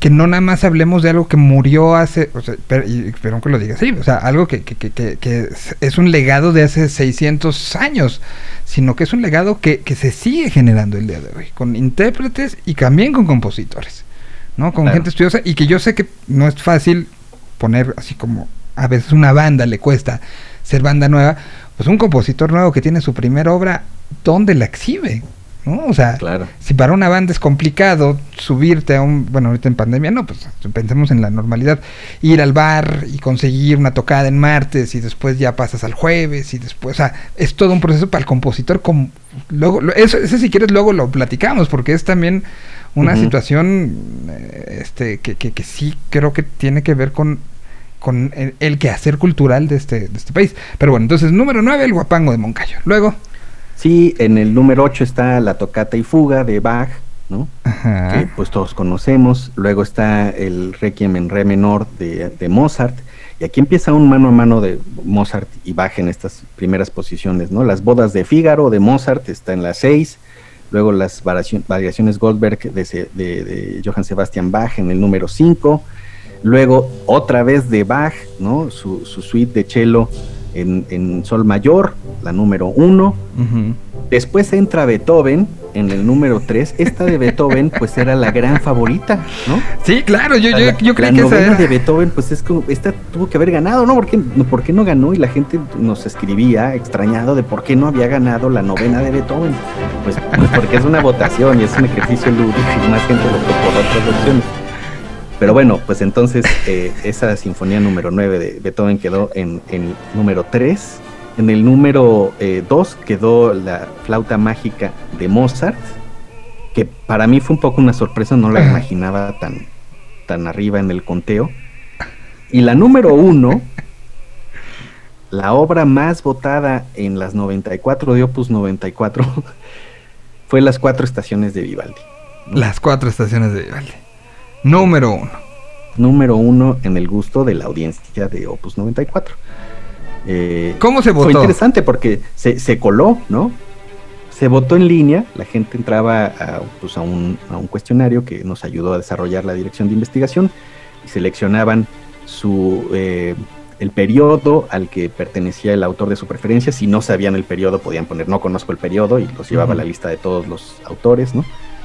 Speaker 1: que no nada más hablemos de algo que murió hace, o sea, pero, y, perdón que lo diga así, o sea, algo que, que, que, que- es- un legado de hace 600 años, sino que es un legado que, que se sigue generando el día de hoy, con intérpretes y también con compositores, ¿no? Con
Speaker 5: Claro.
Speaker 1: gente estudiosa y que yo sé que no es fácil poner así como a veces una banda le cuesta ser banda nueva, pues un compositor nuevo que tiene su primera obra, ¿dónde la exhibe? ¿No? O sea,
Speaker 5: Claro.
Speaker 1: si para una banda es complicado subirte a un, bueno, ahorita en pandemia no, pues pensemos en la normalidad, ir al bar y conseguir una tocada en martes y después ya pasas al jueves y después, o sea, es todo un proceso para el compositor, como, luego, lo- eso, ese si quieres luego lo platicamos, porque es también una situación, eh, este, que, que, que sí creo que tiene que ver con con el, el quehacer cultural de este, de este país. Pero bueno, entonces, número 9, el guapango de Moncayo. Luego,
Speaker 5: Sí, en el número 8 está la tocata y fuga de Bach, ¿no? que
Speaker 1: ajá,
Speaker 5: pues todos conocemos. Luego está el Requiem en Re menor de, de Mozart. Y aquí empieza un mano a mano de Mozart y Bach en estas primeras posiciones, ¿no? Las bodas de Fígaro de Mozart está en la 6. Luego las variacion- variaciones Goldberg de- de Johann Sebastian Bach en el número 5. Luego otra vez de Bach, ¿no? Su, su suite de cello en, en Sol mayor, la número 1.
Speaker 1: ujú,
Speaker 5: Después entra Beethoven en el número 3. Esta de Beethoven, pues era la gran favorita, ¿no?
Speaker 1: Sí, claro, yo, yo, yo creí
Speaker 5: la
Speaker 1: que esa
Speaker 5: novena
Speaker 1: era.
Speaker 5: de Beethoven, pues es como, esta tuvo que haber ganado, ¿no? ¿Por qué, no, ¿Por qué no ganó? Y la gente nos escribía extrañado de por qué no había ganado la novena de Beethoven. Pues, pues porque es una votación y es un ejercicio lúdico y más gente votó por otras opciones. Pero bueno, pues entonces eh, esa sinfonía número 9 de Beethoven quedó en el número 3. En el número 2 quedó la flauta mágica de Mozart, que para mí fue un poco una sorpresa, no la imaginaba tan, tan arriba en el conteo. Y la número 1, la obra más votada en las 94 de Opus 94, fue Las Cuatro Estaciones de Vivaldi.
Speaker 1: Las cuatro estaciones de Vivaldi. Número uno.
Speaker 5: número uno en el gusto de la audiencia de Opus 94. Eh,
Speaker 1: ¿Cómo se
Speaker 5: fue
Speaker 1: votó?
Speaker 5: interesante porque se, se coló, ¿no? Se votó en línea, la gente entraba a, pues, a, un, a un cuestionario que nos ayudó a desarrollar la dirección de investigación y seleccionaban su eh, el periodo al que pertenecía el autor de su preferencia. Si no sabían el periodo, podían poner no conozco el periodo y los llevaba a la lista de todos los autores, ¿no?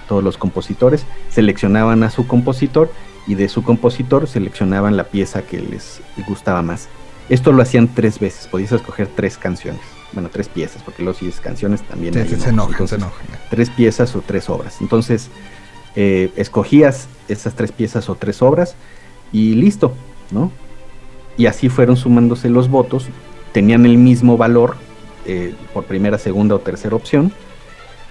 Speaker 5: Todos los compositores. Seleccionaban a su compositor y de su compositor seleccionaban la pieza que les gustaba más. Esto lo hacían tres veces, podías escoger tres canciones. Bueno, tres piezas, porque luego si es canciones también.
Speaker 1: Se,
Speaker 5: hay
Speaker 1: se-
Speaker 5: unos.
Speaker 1: se enojan,
Speaker 5: Entonces,
Speaker 1: se enojan.
Speaker 5: tres piezas o tres obras. Entonces, eh, escogías esas tres piezas o tres obras y listo, ¿no? Y así fueron sumándose los votos, tenían el mismo valor eh, por primera, segunda o tercera opción.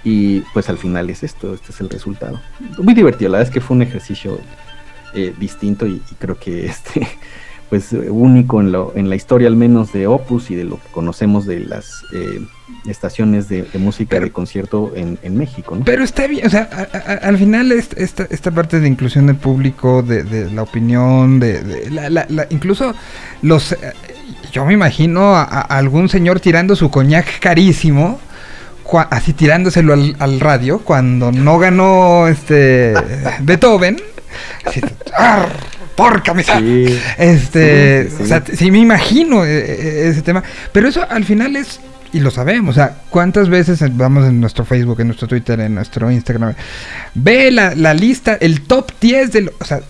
Speaker 5: Y pues al final es esto, este es el resultado. Muy divertido, la verdad es que fue un ejercicio eh, distinto y, y creo que este pues único en, lo, en la historia al menos de Opus y de lo que conocemos de las eh, estaciones de, de música
Speaker 1: Pero-
Speaker 5: de concierto en, en México, ¿no?
Speaker 1: Pero está bien, o sea, a- a- a- al final est- esta, esta parte de inclusión del público, de, de la opinión, de, de la, la- la- incluso los, eh, yo me imagino a, a algún señor tirando su coñac carísimo, así tirándoselo al, al radio cuando no ganó este Beethoven, así, "Arr, porca misa".
Speaker 5: Sí.
Speaker 1: Este,
Speaker 5: Sí,
Speaker 1: o sea, sí me imagino eh, eh, ese tema, pero eso al final es y lo sabemos, o sea, cuántas veces vamos en nuestro Facebook, en nuestro Twitter, en nuestro Instagram, ve la, la lista, el top 10 del, o sea,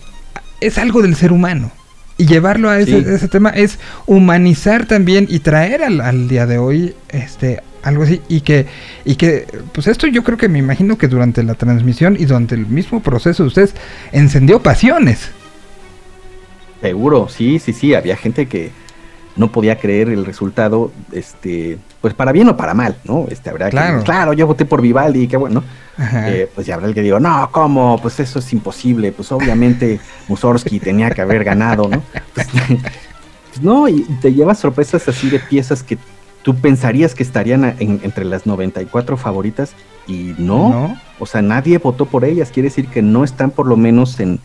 Speaker 1: es algo del ser humano. Y llevarlo a ese, ese tema es humanizar también y traer al, al día de hoy este algo así y que y que pues esto yo creo que me imagino que durante la transmisión y durante el mismo proceso de ustedes encendió pasiones.
Speaker 5: Seguro, sí, sí, sí, había gente que no podía creer el resultado, este, pues para bien o para mal, ¿no? Este, habrá
Speaker 1: Claro.
Speaker 5: que, claro, yo voté por Vivaldi, qué bueno. Eh, pues ya habrá el que digo, no, ¿cómo? Pues eso es imposible, pues obviamente Mussorgsky tenía que haber ganado, ¿no? Pues, pues no, y te llevas sorpresas así de piezas que tú pensarías que estarían en- entre las 94 favoritas y no,
Speaker 1: ¿No?
Speaker 5: o sea, nadie votó por ellas, quiere decir que no están por lo menos en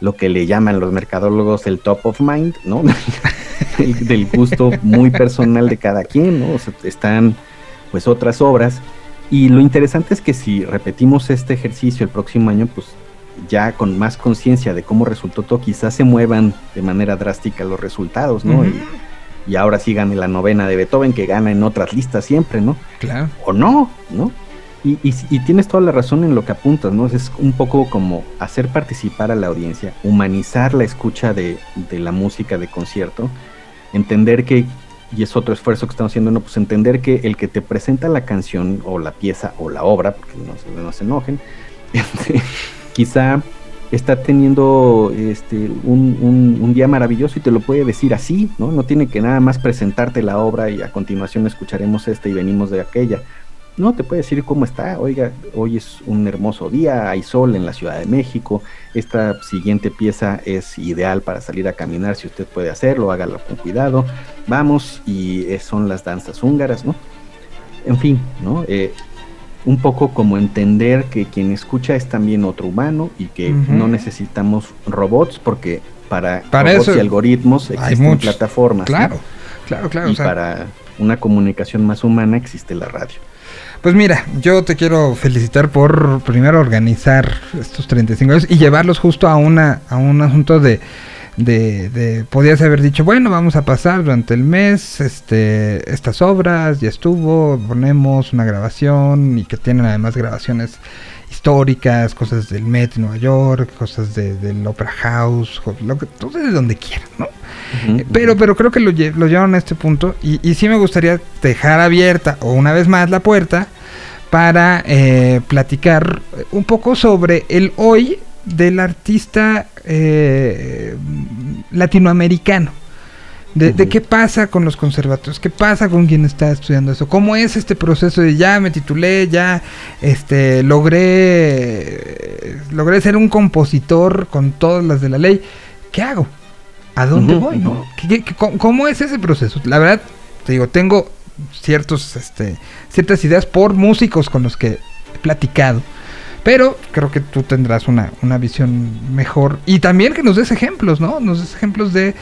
Speaker 5: lo que le llaman los mercadólogos el top of mind, ¿no? El- del gusto muy personal de cada quien, ¿no? O sea, están pues otras obras. Y lo interesante es que si repetimos este ejercicio el próximo año, pues ya con más conciencia de cómo resultó todo, quizás se muevan de manera drástica los resultados, ¿no? Y, y ahora sí gane la novena de Beethoven, que gana en otras listas siempre, ¿no?
Speaker 1: Claro.
Speaker 5: o no, ¿no? Y, y- y tienes toda la razón en lo que apuntas, ¿no? Es un poco como hacer participar a la audiencia, humanizar la escucha de, de la música de concierto, entender que, y es otro esfuerzo que estamos haciendo, ¿no? Pues entender que el que te presenta la canción o la pieza o la obra, porque no, se- no se enojen, este, quizá está teniendo este, un, un- día maravilloso y te lo puede decir así, ¿no? No tiene que nada más presentarte la obra y a continuación escucharemos esta y venimos de aquella. No, te puede decir cómo está. Oiga, hoy es un hermoso día, hay sol en la Ciudad de México. Esta siguiente pieza es ideal para salir a caminar. Si usted puede hacerlo, hágalo con cuidado. Vamos, y eh, son las danzas húngaras, ¿no? En fin, ¿no? Eh, un poco como entender que quien escucha es también otro humano y que no necesitamos robots porque para,
Speaker 1: Para
Speaker 5: robots
Speaker 1: eso
Speaker 5: y algoritmos
Speaker 1: hay
Speaker 5: existen
Speaker 1: muchos.
Speaker 5: plataformas. ¿no?
Speaker 1: Claro, claro, claro.
Speaker 5: y
Speaker 1: o sea,
Speaker 5: para una comunicación más humana existe la radio.
Speaker 1: Pues mira, yo te quiero felicitar por primero organizar estos 35 años y llevarlos justo a una a un asunto de de, de, podías haber dicho, bueno, vamos a pasar durante el mes este, estas obras, ya estuvo, ponemos una grabación y que tienen además grabaciones históricas, cosas del Met Nueva York, cosas de, del Opera House, lo que, todo de donde quieran, ¿no? Eh, pero, pero creo que lo, lo llevaron a este punto y, y, sí me gustaría dejar abierta o una vez más la puerta para eh, platicar un poco sobre el hoy del artista eh, latinoamericano. De, de, qué pasa con los conservatorios, qué pasa con quien está estudiando eso, cómo es este proceso de ya me titulé, ya este logré logré ser un compositor con todas las de la ley, ¿qué hago? ¿A dónde voy? ¿no? ¿Qué, qué, cómo es ese proceso? La verdad, te digo, tengo ciertos este ciertas ideas por músicos con los que he platicado. Pero creo que tú tendrás una, una visión mejor. Y también que nos des ejemplos, ¿no? Nos des ejemplos de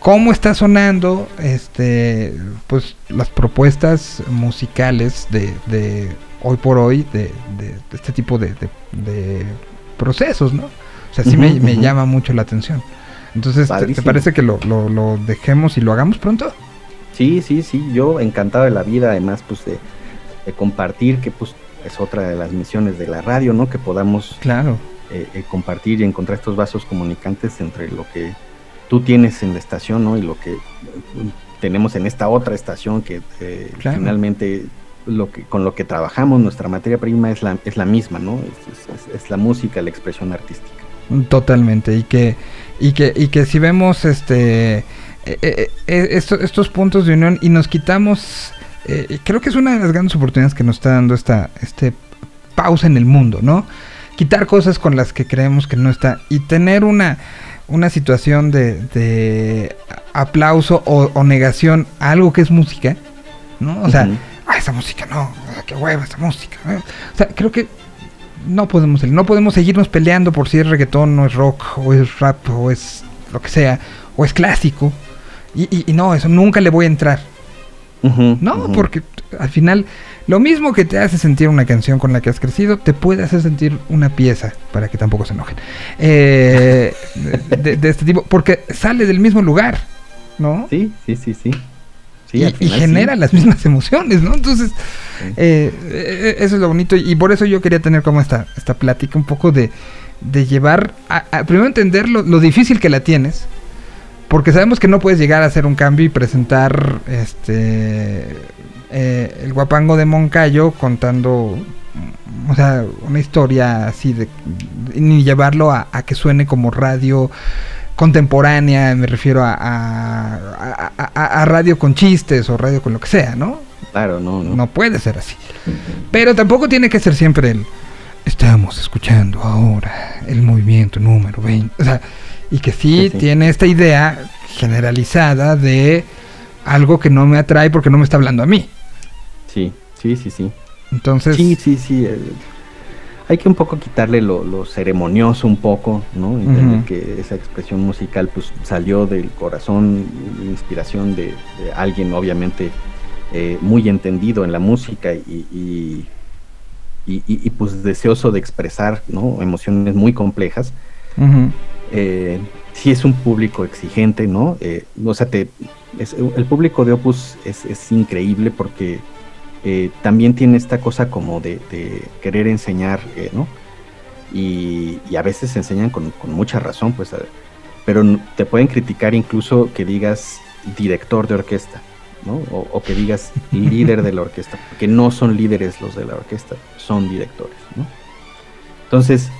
Speaker 1: cómo está sonando este pues las propuestas musicales de, de hoy por hoy de, de, de este tipo de, procesos, ¿no? O sea, sí uh -huh, me, uh -huh. llama mucho la atención. Entonces, ¿te, ¿te, parece que lo, lo, lo, dejemos y lo hagamos pronto?
Speaker 5: Sí, sí, sí, yo encantado de la vida, además, pues de, de compartir, que pues es otra de las misiones de la radio, ¿no? Que podamos
Speaker 1: claro.
Speaker 5: Eh, eh, compartir y encontrar estos vasos comunicantes entre lo que tú tienes en la estación, ¿no? Y lo que tenemos en esta otra estación que eh, claro. finalmente lo que con lo que trabajamos, nuestra materia prima es la, es la misma, ¿no? Es, es, es la música, la expresión artística.
Speaker 1: Totalmente, y que, y que, y que si vemos este eh, eh, estos, estos puntos de unión y nos quitamos eh, creo que es una de las grandes oportunidades que nos está dando esta este pausa en el mundo, ¿no? Quitar cosas con las que creemos que no está y tener una, una situación de, de aplauso o, o, negación a algo que es música, ¿no? O sea, uh -huh. ah, esa música no, qué hueva esa música. ¿no? O sea, creo que no podemos, no podemos seguirnos peleando por si es reggaetón o es rock o es rap o es lo que sea o es clásico. Y, y, y no, eso nunca le voy a entrar. Uh -huh, no, uh -huh. porque al final lo mismo que te hace sentir una canción con la que has crecido, te puede hacer sentir una pieza, para que tampoco se enojen, eh, de, de, este tipo, porque sale del mismo lugar, ¿no?
Speaker 5: Sí, sí, sí, sí. sí
Speaker 1: y, y, genera sí. las mismas emociones, ¿no? Entonces, sí. eh, eso es lo bonito y por eso yo quería tener como esta, esta plática un poco de, de llevar, a, a primero entender lo, lo difícil que la tienes, porque sabemos que no puedes llegar a hacer un cambio y presentar este eh, el guapango de Moncayo contando o sea una historia así de ni llevarlo a, a que suene como radio contemporánea me refiero a, a, a, radio con chistes o radio con lo que sea no
Speaker 5: claro no no,
Speaker 1: no puede ser así. Pero tampoco tiene que ser siempre el estamos escuchando ahora el movimiento número 20 o sea y que sí, sí, sí, tiene esta idea generalizada de algo que no me atrae porque no me está hablando a mí.
Speaker 5: Sí, sí, sí, sí.
Speaker 1: Entonces...
Speaker 5: Sí, sí, sí. Eh, hay que un poco quitarle lo, lo ceremonioso un poco, ¿no? Entender uh -huh. que esa expresión musical pues salió del corazón, inspiración de, de alguien obviamente eh, muy entendido en la música y, y, y, y, pues deseoso de expresar, ¿no? Emociones muy complejas. Uh -huh eh, sí es un público exigente, ¿no? Eh, o sea, te, es, el público de Opus es, es increíble porque eh, también tiene esta cosa como de, de querer enseñar, eh, ¿no? Y, y, a veces enseñan con, con mucha razón, pues, pero te pueden criticar incluso que digas director de orquesta, ¿no? O, o que digas líder de la orquesta, porque no son líderes los de la orquesta, son directores, ¿no? Entonces,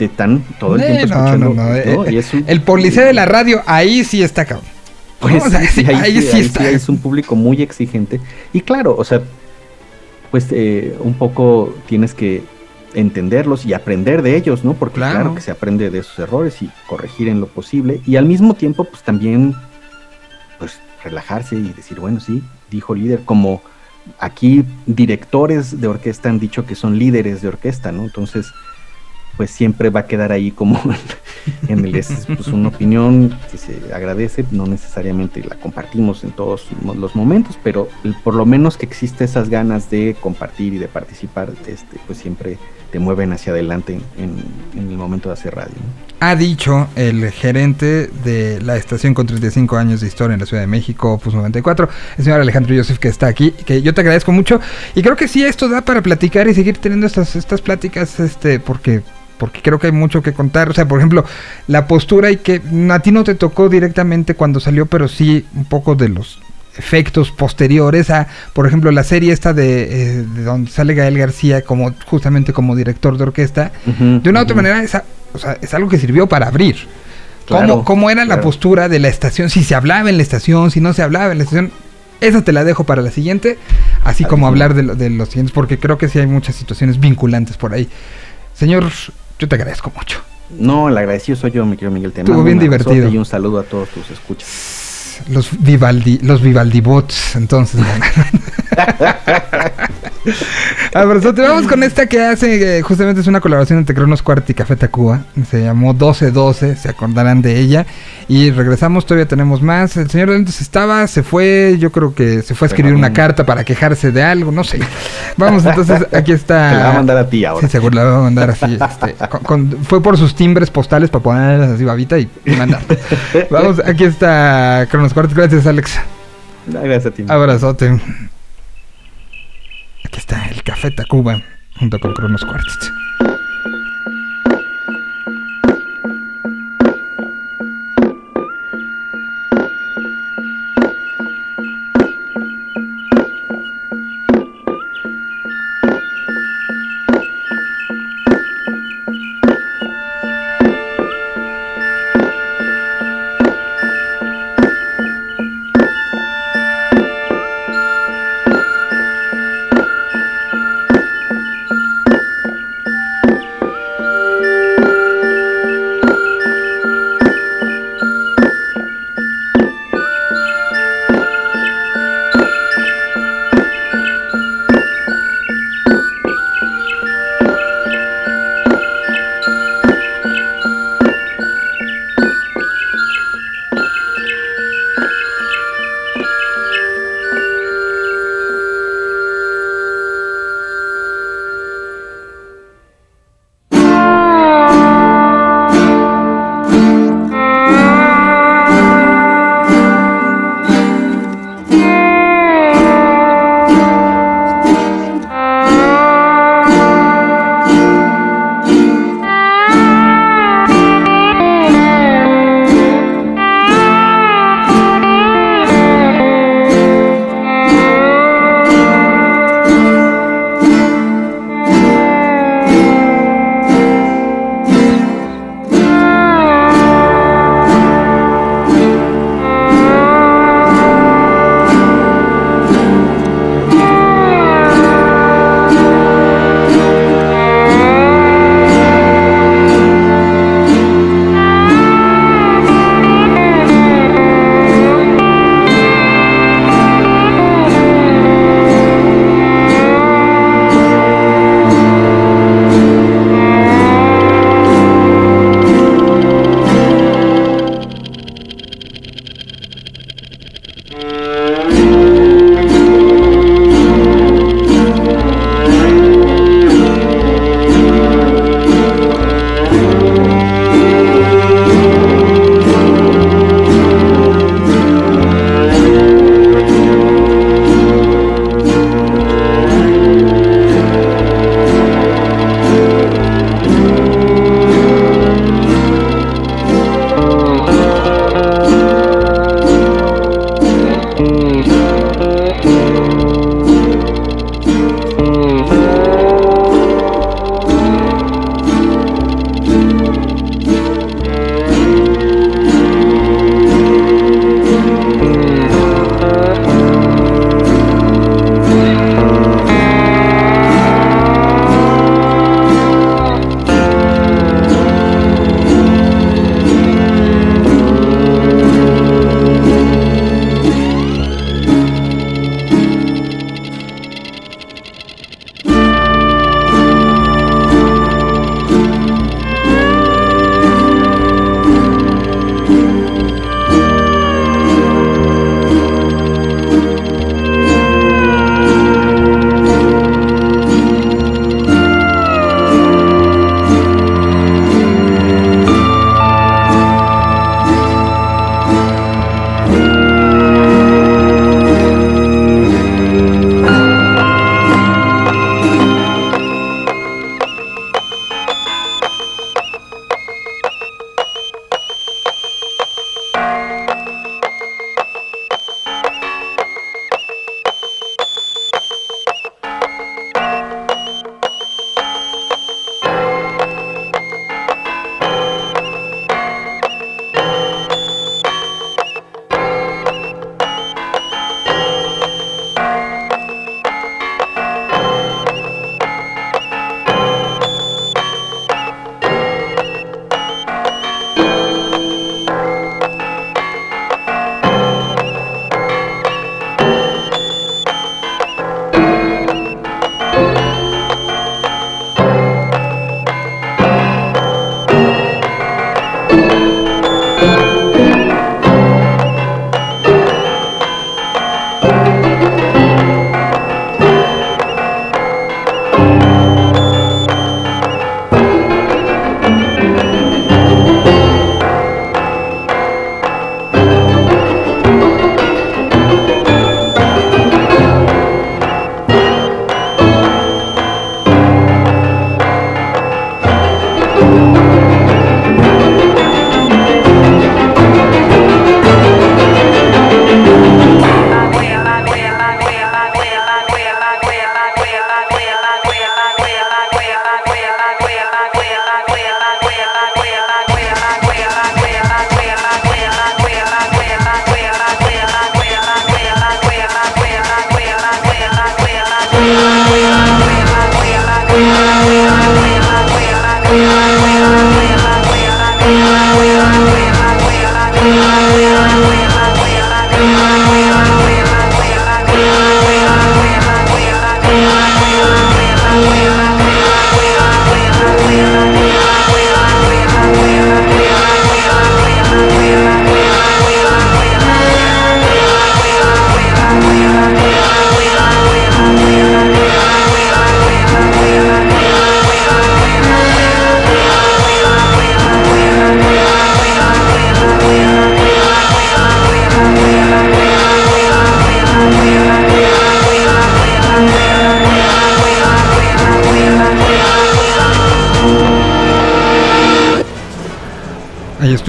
Speaker 5: te están todo el tiempo
Speaker 1: no, escuchando. No, no, ¿no? Eh, un, el policía de la radio, ahí sí está cabrón.
Speaker 5: Pues o sea, sí, ahí, ahí, sí, ahí está. Sí es un público muy exigente. Y claro, o sea, pues eh, un poco tienes que entenderlos y aprender de ellos, ¿no? Porque claro. claro. que se aprende de esos errores y corregir en lo posible. Y al mismo tiempo, pues también, pues relajarse y decir, bueno, sí, dijo líder, como aquí directores de orquesta han dicho que son líderes de orquesta, ¿no? Entonces, pues siempre va a quedar ahí como en el es pues, una opinión que se agradece, no necesariamente la compartimos en todos los momentos, pero por lo menos que existe esas ganas de compartir y de participar, este, pues siempre te mueven hacia adelante en, el momento de hacer radio.
Speaker 1: Ha dicho el gerente de la estación con 35 años de historia en la Ciudad de México, Opus 94, el señor Alejandro Yosef, que está aquí, que yo te agradezco mucho. Y creo que sí, esto da para platicar y seguir teniendo estas, estas pláticas, este, porque porque creo que hay mucho que contar. O sea, por ejemplo, la postura y que a ti no te tocó directamente cuando salió, pero sí un poco de los efectos posteriores a, por ejemplo, la serie esta de, eh, donde sale Gael García como justamente como director de orquesta, de una u otra manera es, o sea, es algo que sirvió para abrir. ¿Cómo, era la postura de la estación? Si se hablaba en la estación, si no se hablaba en la estación. Esa te la dejo para la siguiente, así como hablar de, de, los siguientes, porque creo que sí hay muchas situaciones vinculantes por ahí. Señor, yo te agradezco mucho.
Speaker 5: No, el agradecido soy yo, mi querido Miguel.
Speaker 1: Te Estuvo bien divertido.
Speaker 5: Y un saludo a todos tus escuchas
Speaker 1: los Vivaldi, los Vivaldi bots, entonces. Abrazote, vamos con esta que hace, eh, justamente es una colaboración entre Cronos Cuarto y Café Tacuba. Se llamó 1212, se acordarán de ella. Y regresamos, todavía tenemos más. El señor Lentes estaba, se fue, yo creo que se fue a escribir una carta para quejarse de algo, no sé. Vamos, entonces, aquí está.
Speaker 5: la va a mandar a ti ahora.
Speaker 1: Sí, seguro la va a mandar así. Este, fue por sus timbres postales para ponerlas así babita y mandar. Vamos, aquí está Cronos Cuarto. Gracias, Alex.
Speaker 5: Gracias a ti.
Speaker 1: Abrazote. Aquí está el Café Tacuba junto con Cronos Quartet.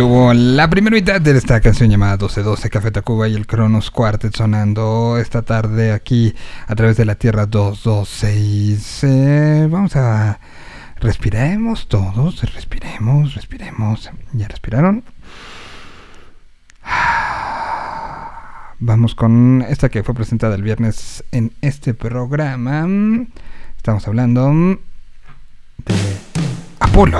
Speaker 6: Estuvo la primera mitad de esta canción llamada 1212 Café Tacuba y el Cronos Quartet sonando esta tarde aquí a través de la Tierra 226. Eh, vamos a respiremos todos, respiremos, respiremos. ¿Ya respiraron? Vamos con esta que fue presentada el viernes en este programa. Estamos hablando de Apolo.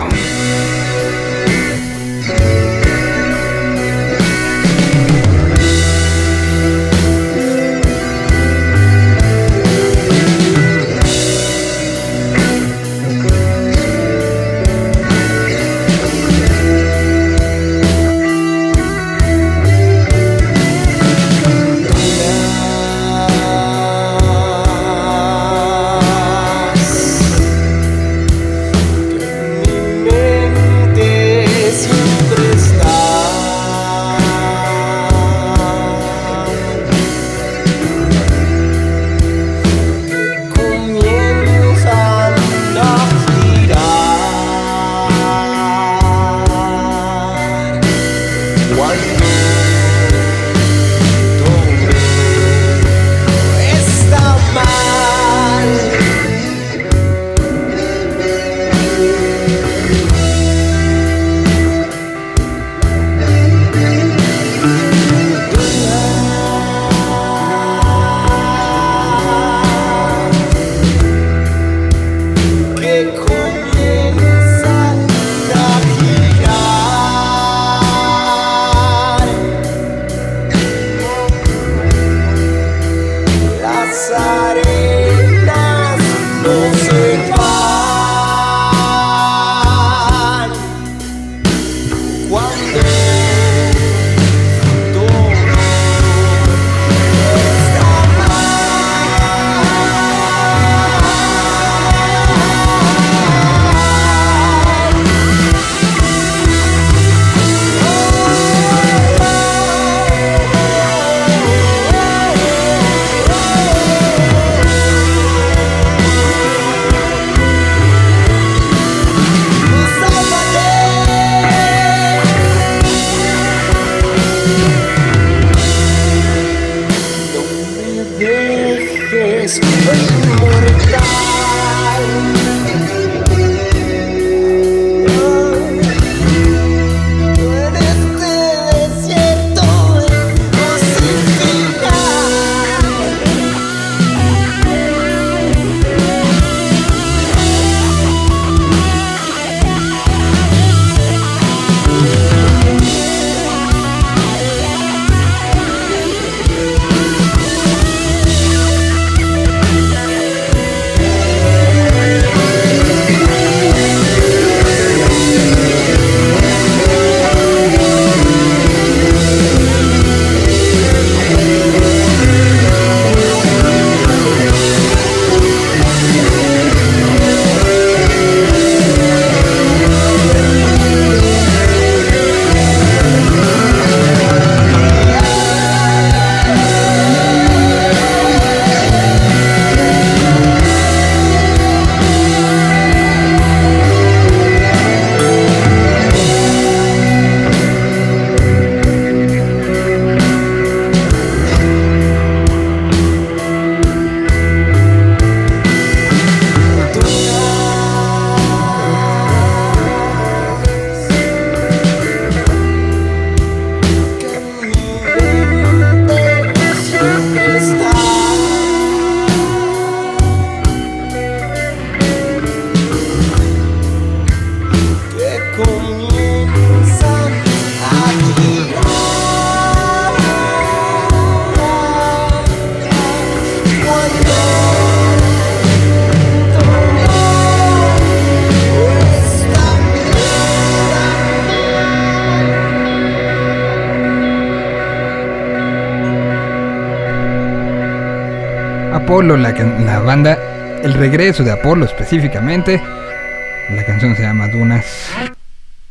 Speaker 6: La, banda, el regreso de Apolo específicamente. La canción se llama Dunas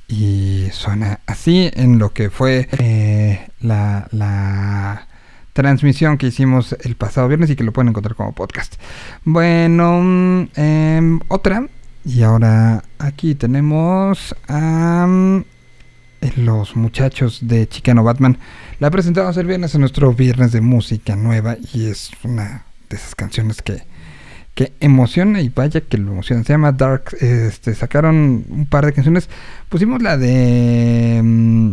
Speaker 6: y suena así en lo que fue eh, la, la, transmisión que hicimos el pasado viernes y que lo pueden encontrar como podcast. Bueno, eh, otra. Y ahora aquí tenemos a
Speaker 7: eh, los muchachos de Chicano Batman. La presentamos el viernes en nuestro viernes de música nueva y es una de esas canciones que, que emociona y vaya que lo emociona. Se llama Dark. Este, sacaron un par de canciones. Pusimos la de mm,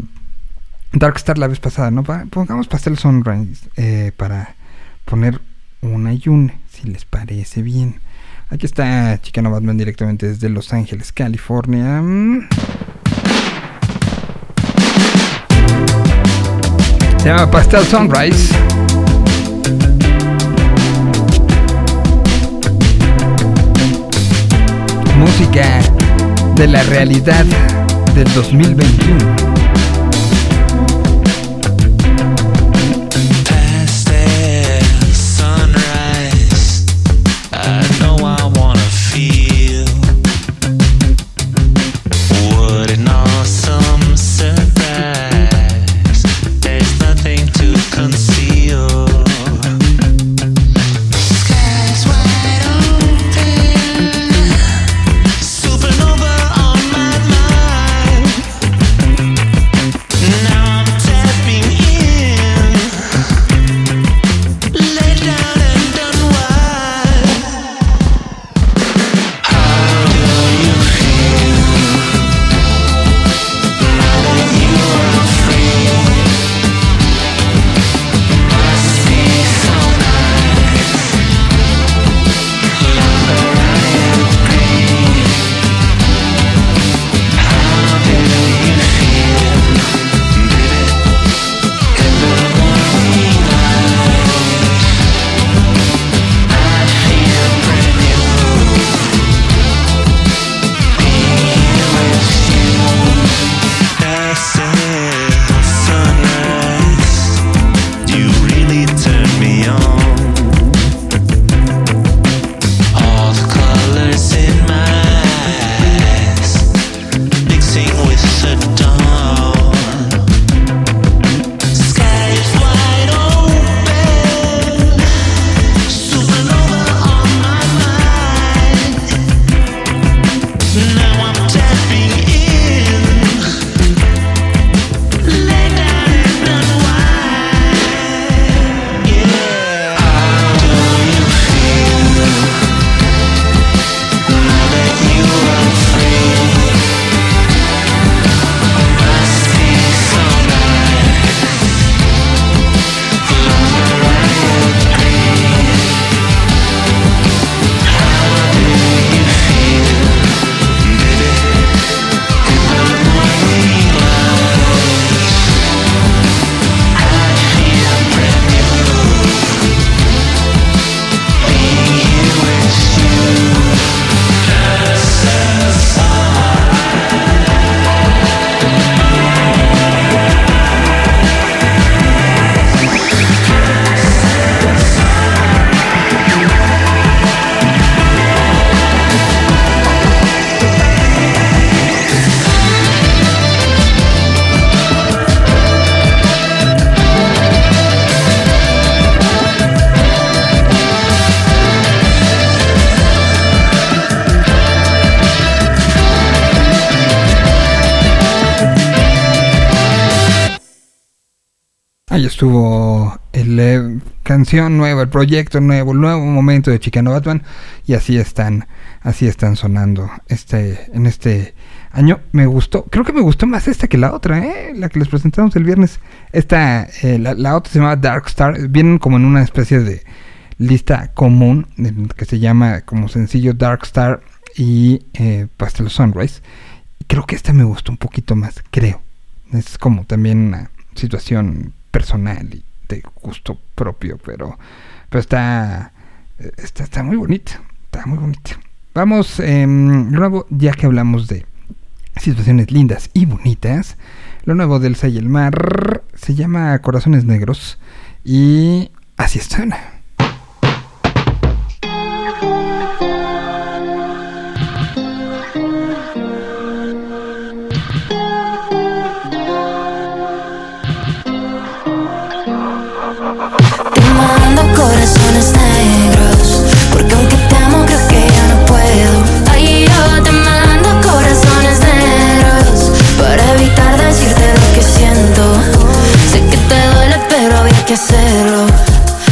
Speaker 7: Dark Star la vez pasada, ¿no? Pongamos Pastel Sunrise eh, para poner una y si les parece bien. Aquí está Chicano Batman directamente desde Los Ángeles, California. Se llama Pastel Sunrise. Música de la realidad del 2021. El proyecto nuevo, el nuevo momento de Chicano Batman y así están, así están sonando este en este año. Me gustó, creo que me gustó más esta que la otra, ¿eh? la que les presentamos el viernes. Esta, eh, la, la otra se llama Dark Star, vienen como en una especie de lista común que se llama como sencillo Dark Star y eh, Pastel Sunrise. Creo que esta me gustó un poquito más, creo. Es como también una situación personal y de gusto propio, pero, pero está, eh, está, está muy bonito, está muy bonito. Vamos, lo nuevo, ya que hablamos de situaciones lindas y bonitas, lo nuevo del Say el Mar se llama Corazones Negros y así suena.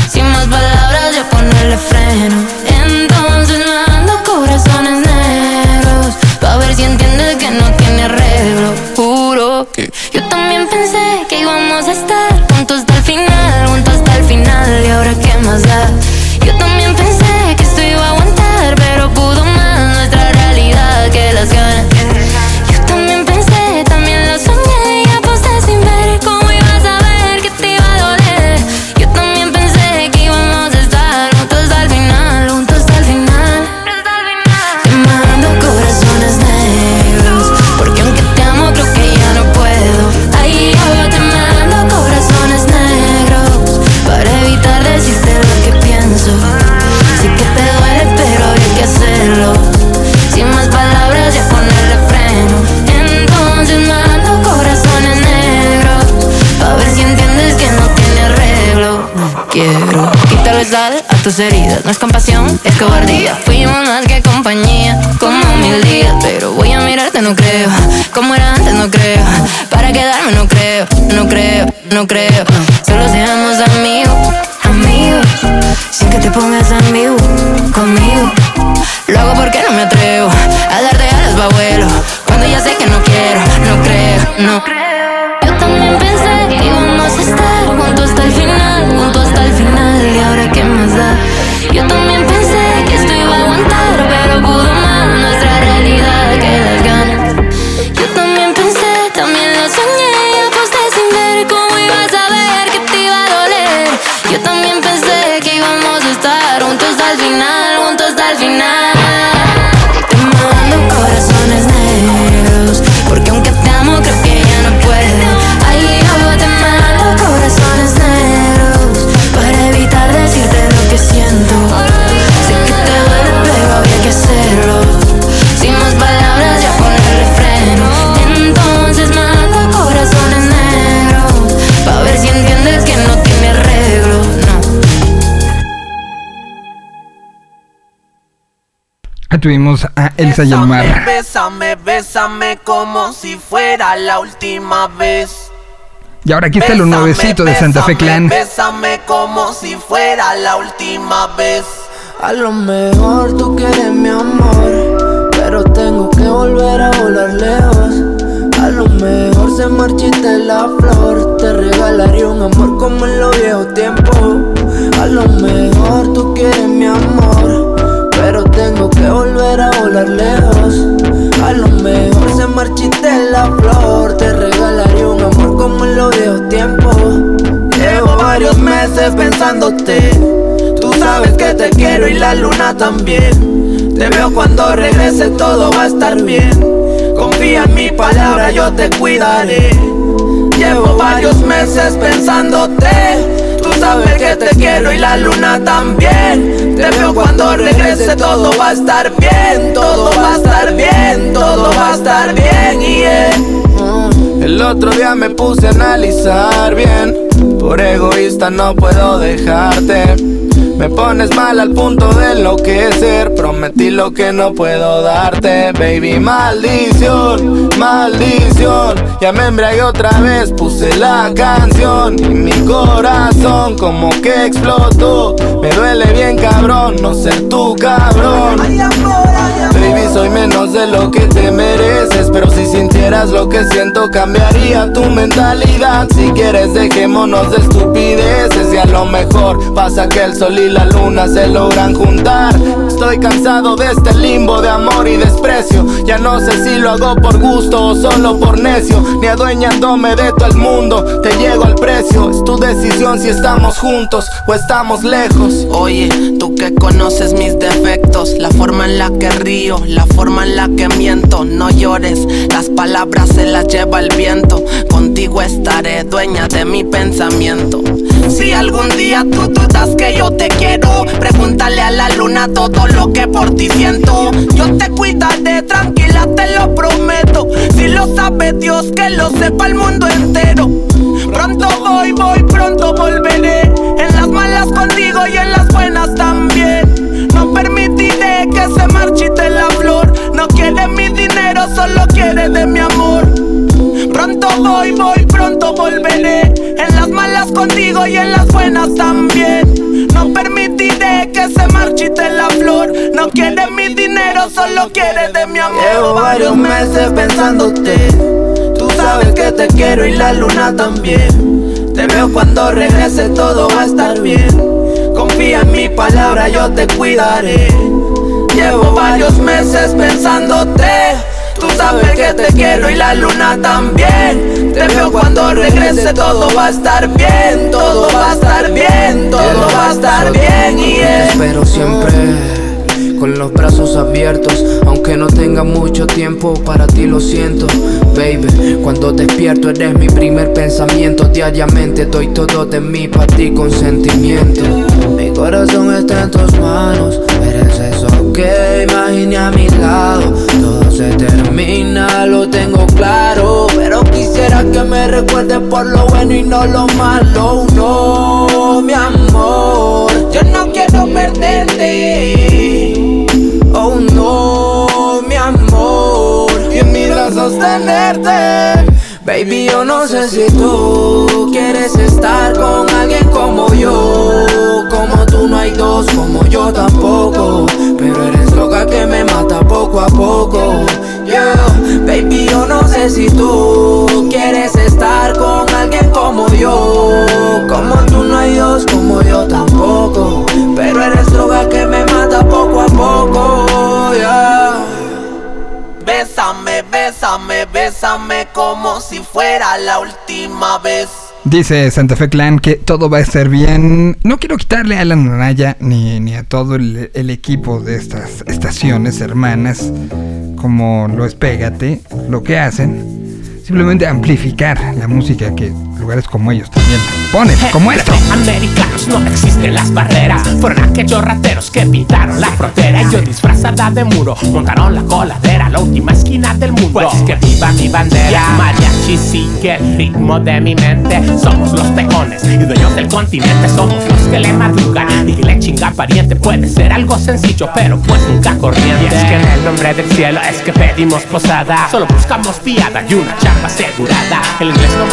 Speaker 8: Sin más
Speaker 2: palabras, yo ponerle freno. Entonces mando corazones negros. Pa' ver si entiendes que no tiene arreglo. Juro que yo también pensé que íbamos a estar juntos hasta el final, juntos hasta el final. Y ahora, ¿qué más da? Sal a tus heridas. No es compasión, es cobardía. Fuimos más que compañía, como mil días. Pero voy a mirarte, no creo. Como era antes, no creo. Para quedarme, no creo, no creo, no creo. Solo seamos amigos, amigos. Sin que te pongas amigo conmigo. Lo hago porque no me atrevo a darte alas, pa' vuelo. Cuando ya sé que no quiero, no creo, no Yo también pensé Yo también pensé
Speaker 1: tuvimos a Elsa
Speaker 9: Bésame,
Speaker 1: mar.
Speaker 9: Bésame, bésame como si fuera la última vez.
Speaker 1: Y ahora aquí está lo
Speaker 9: Bésame,
Speaker 1: nuevecito de Santa Fe Clan.
Speaker 9: Bésame como si fuera la última vez.
Speaker 3: A lo mejor tú quieres mi amor, pero tengo que volver a volar lejos. A lo mejor se marchita la flor, te regalaría un amor como en los viejos tiempos. A lo mejor tú quieres mi amor, pero tengo que volver a volar lejos. A lo mejor se marchita la flor, te regalaría un amor como en los viejos tiempos. Llevo varios meses pensándote. Tú sabes que te quiero y la luna también. Te veo cuando regrese, todo va a estar bien. Confía en mi palabra, yo te cuidaré. Llevo varios meses pensándote. Tú sabes que te quiero y la luna también. Te veo cuando regrese, todo va a estar bien. Todo va a estar bien, todo va a estar bien. Yeah.
Speaker 10: El otro día me puse a analizar bien. Por egoísta no puedo dejarte. Me pones mal al punto de enloquecer. Prometí lo que no puedo darte, baby. Maldición, maldición. Ya me embriagué otra vez, puse la canción. Y mi corazón como que explotó. Me duele bien, cabrón, no ser tu cabrón. Baby, soy menos de lo que te mereces. Pero si sintieras lo que siento, cambiaría tu mentalidad. Si quieres, dejémonos de estupideces. Y a lo mejor pasa que el sol y la luna se logran juntar. Estoy cansado de este limbo de amor y desprecio. Ya no sé si lo hago por gusto o solo por necio. Ni adueñándome de todo el mundo, te llego al precio. Es tu decisión si estamos juntos o estamos lejos.
Speaker 9: Oye, tú que conoces mis defectos, la forma en la que río, la forma en la que miento, no llores, las palabras se las lleva el viento, contigo estaré dueña de mi pensamiento. Si algún día tú dudas que yo te quiero, pregúntale a la luna todo lo que por ti siento. Yo te cuidaré, tranquila, te lo prometo. Si lo sabe Dios, que lo sepa el mundo entero. Pronto voy, voy, pronto volveré. En las malas contigo y en las buenas también. No permitiré que se marchite la flor. No quiere mi dinero, solo quiere de mi amor. Pronto voy, voy, pronto volveré malas contigo y en las buenas también. No permitiré que se marchite la flor. No quiere mi dinero, solo quiere de mi amor.
Speaker 3: Llevo varios meses pensándote. Tú sabes que te quiero y la luna también. Te veo cuando regrese, todo va a estar bien. Confía en mi palabra, yo te cuidaré. Llevo varios meses pensándote. Sabes que te quiero y la luna también. Te veo cuando regrese, todo va a estar bien, todo va a estar bien, todo va a estar bien y
Speaker 11: Te espero siempre con los brazos abiertos, aunque no tenga mucho tiempo para ti lo siento, baby. Cuando despierto eres mi primer pensamiento, diariamente doy todo de mí para ti con sentimiento.
Speaker 3: Mi corazón está en tus manos, eres eso que imaginé a mi lado. Se termina, lo tengo claro, pero quisiera que me recuerdes por lo bueno y no lo malo. No, mi amor, yo no quiero perderte. Oh no, mi amor, y en mis brazos tenerte. Baby, yo no sé si tú quieres estar con alguien como yo. Como tú no hay dos, como yo tampoco. Pero eres loca que
Speaker 9: la última vez.
Speaker 1: Dice Santa Fe Clan que todo va a estar bien. No quiero quitarle a Alan Araya ni, ni a todo el, el equipo de estas estaciones hermanas, como lo es Pégate, lo que hacen. Simplemente amplificar la música que lugares como ellos también ponen, como esto.
Speaker 12: Americanos no existen las barreras. Fueron aquellos rateros que pintaron la frontera. Y yo disfrazada de muro montaron la coladera, la última esquina del mundo. Pues que viva mi bandera. Mariachi sigue el ritmo de mi mente. Somos los peones y dueños del continente. Somos los que le madrugan y que le chinga pariente. Puede ser algo sencillo, pero pues nunca corriente. Y es que en el nombre del cielo es que pedimos posada. Solo buscamos piada y una chamba asegurada. El inglés no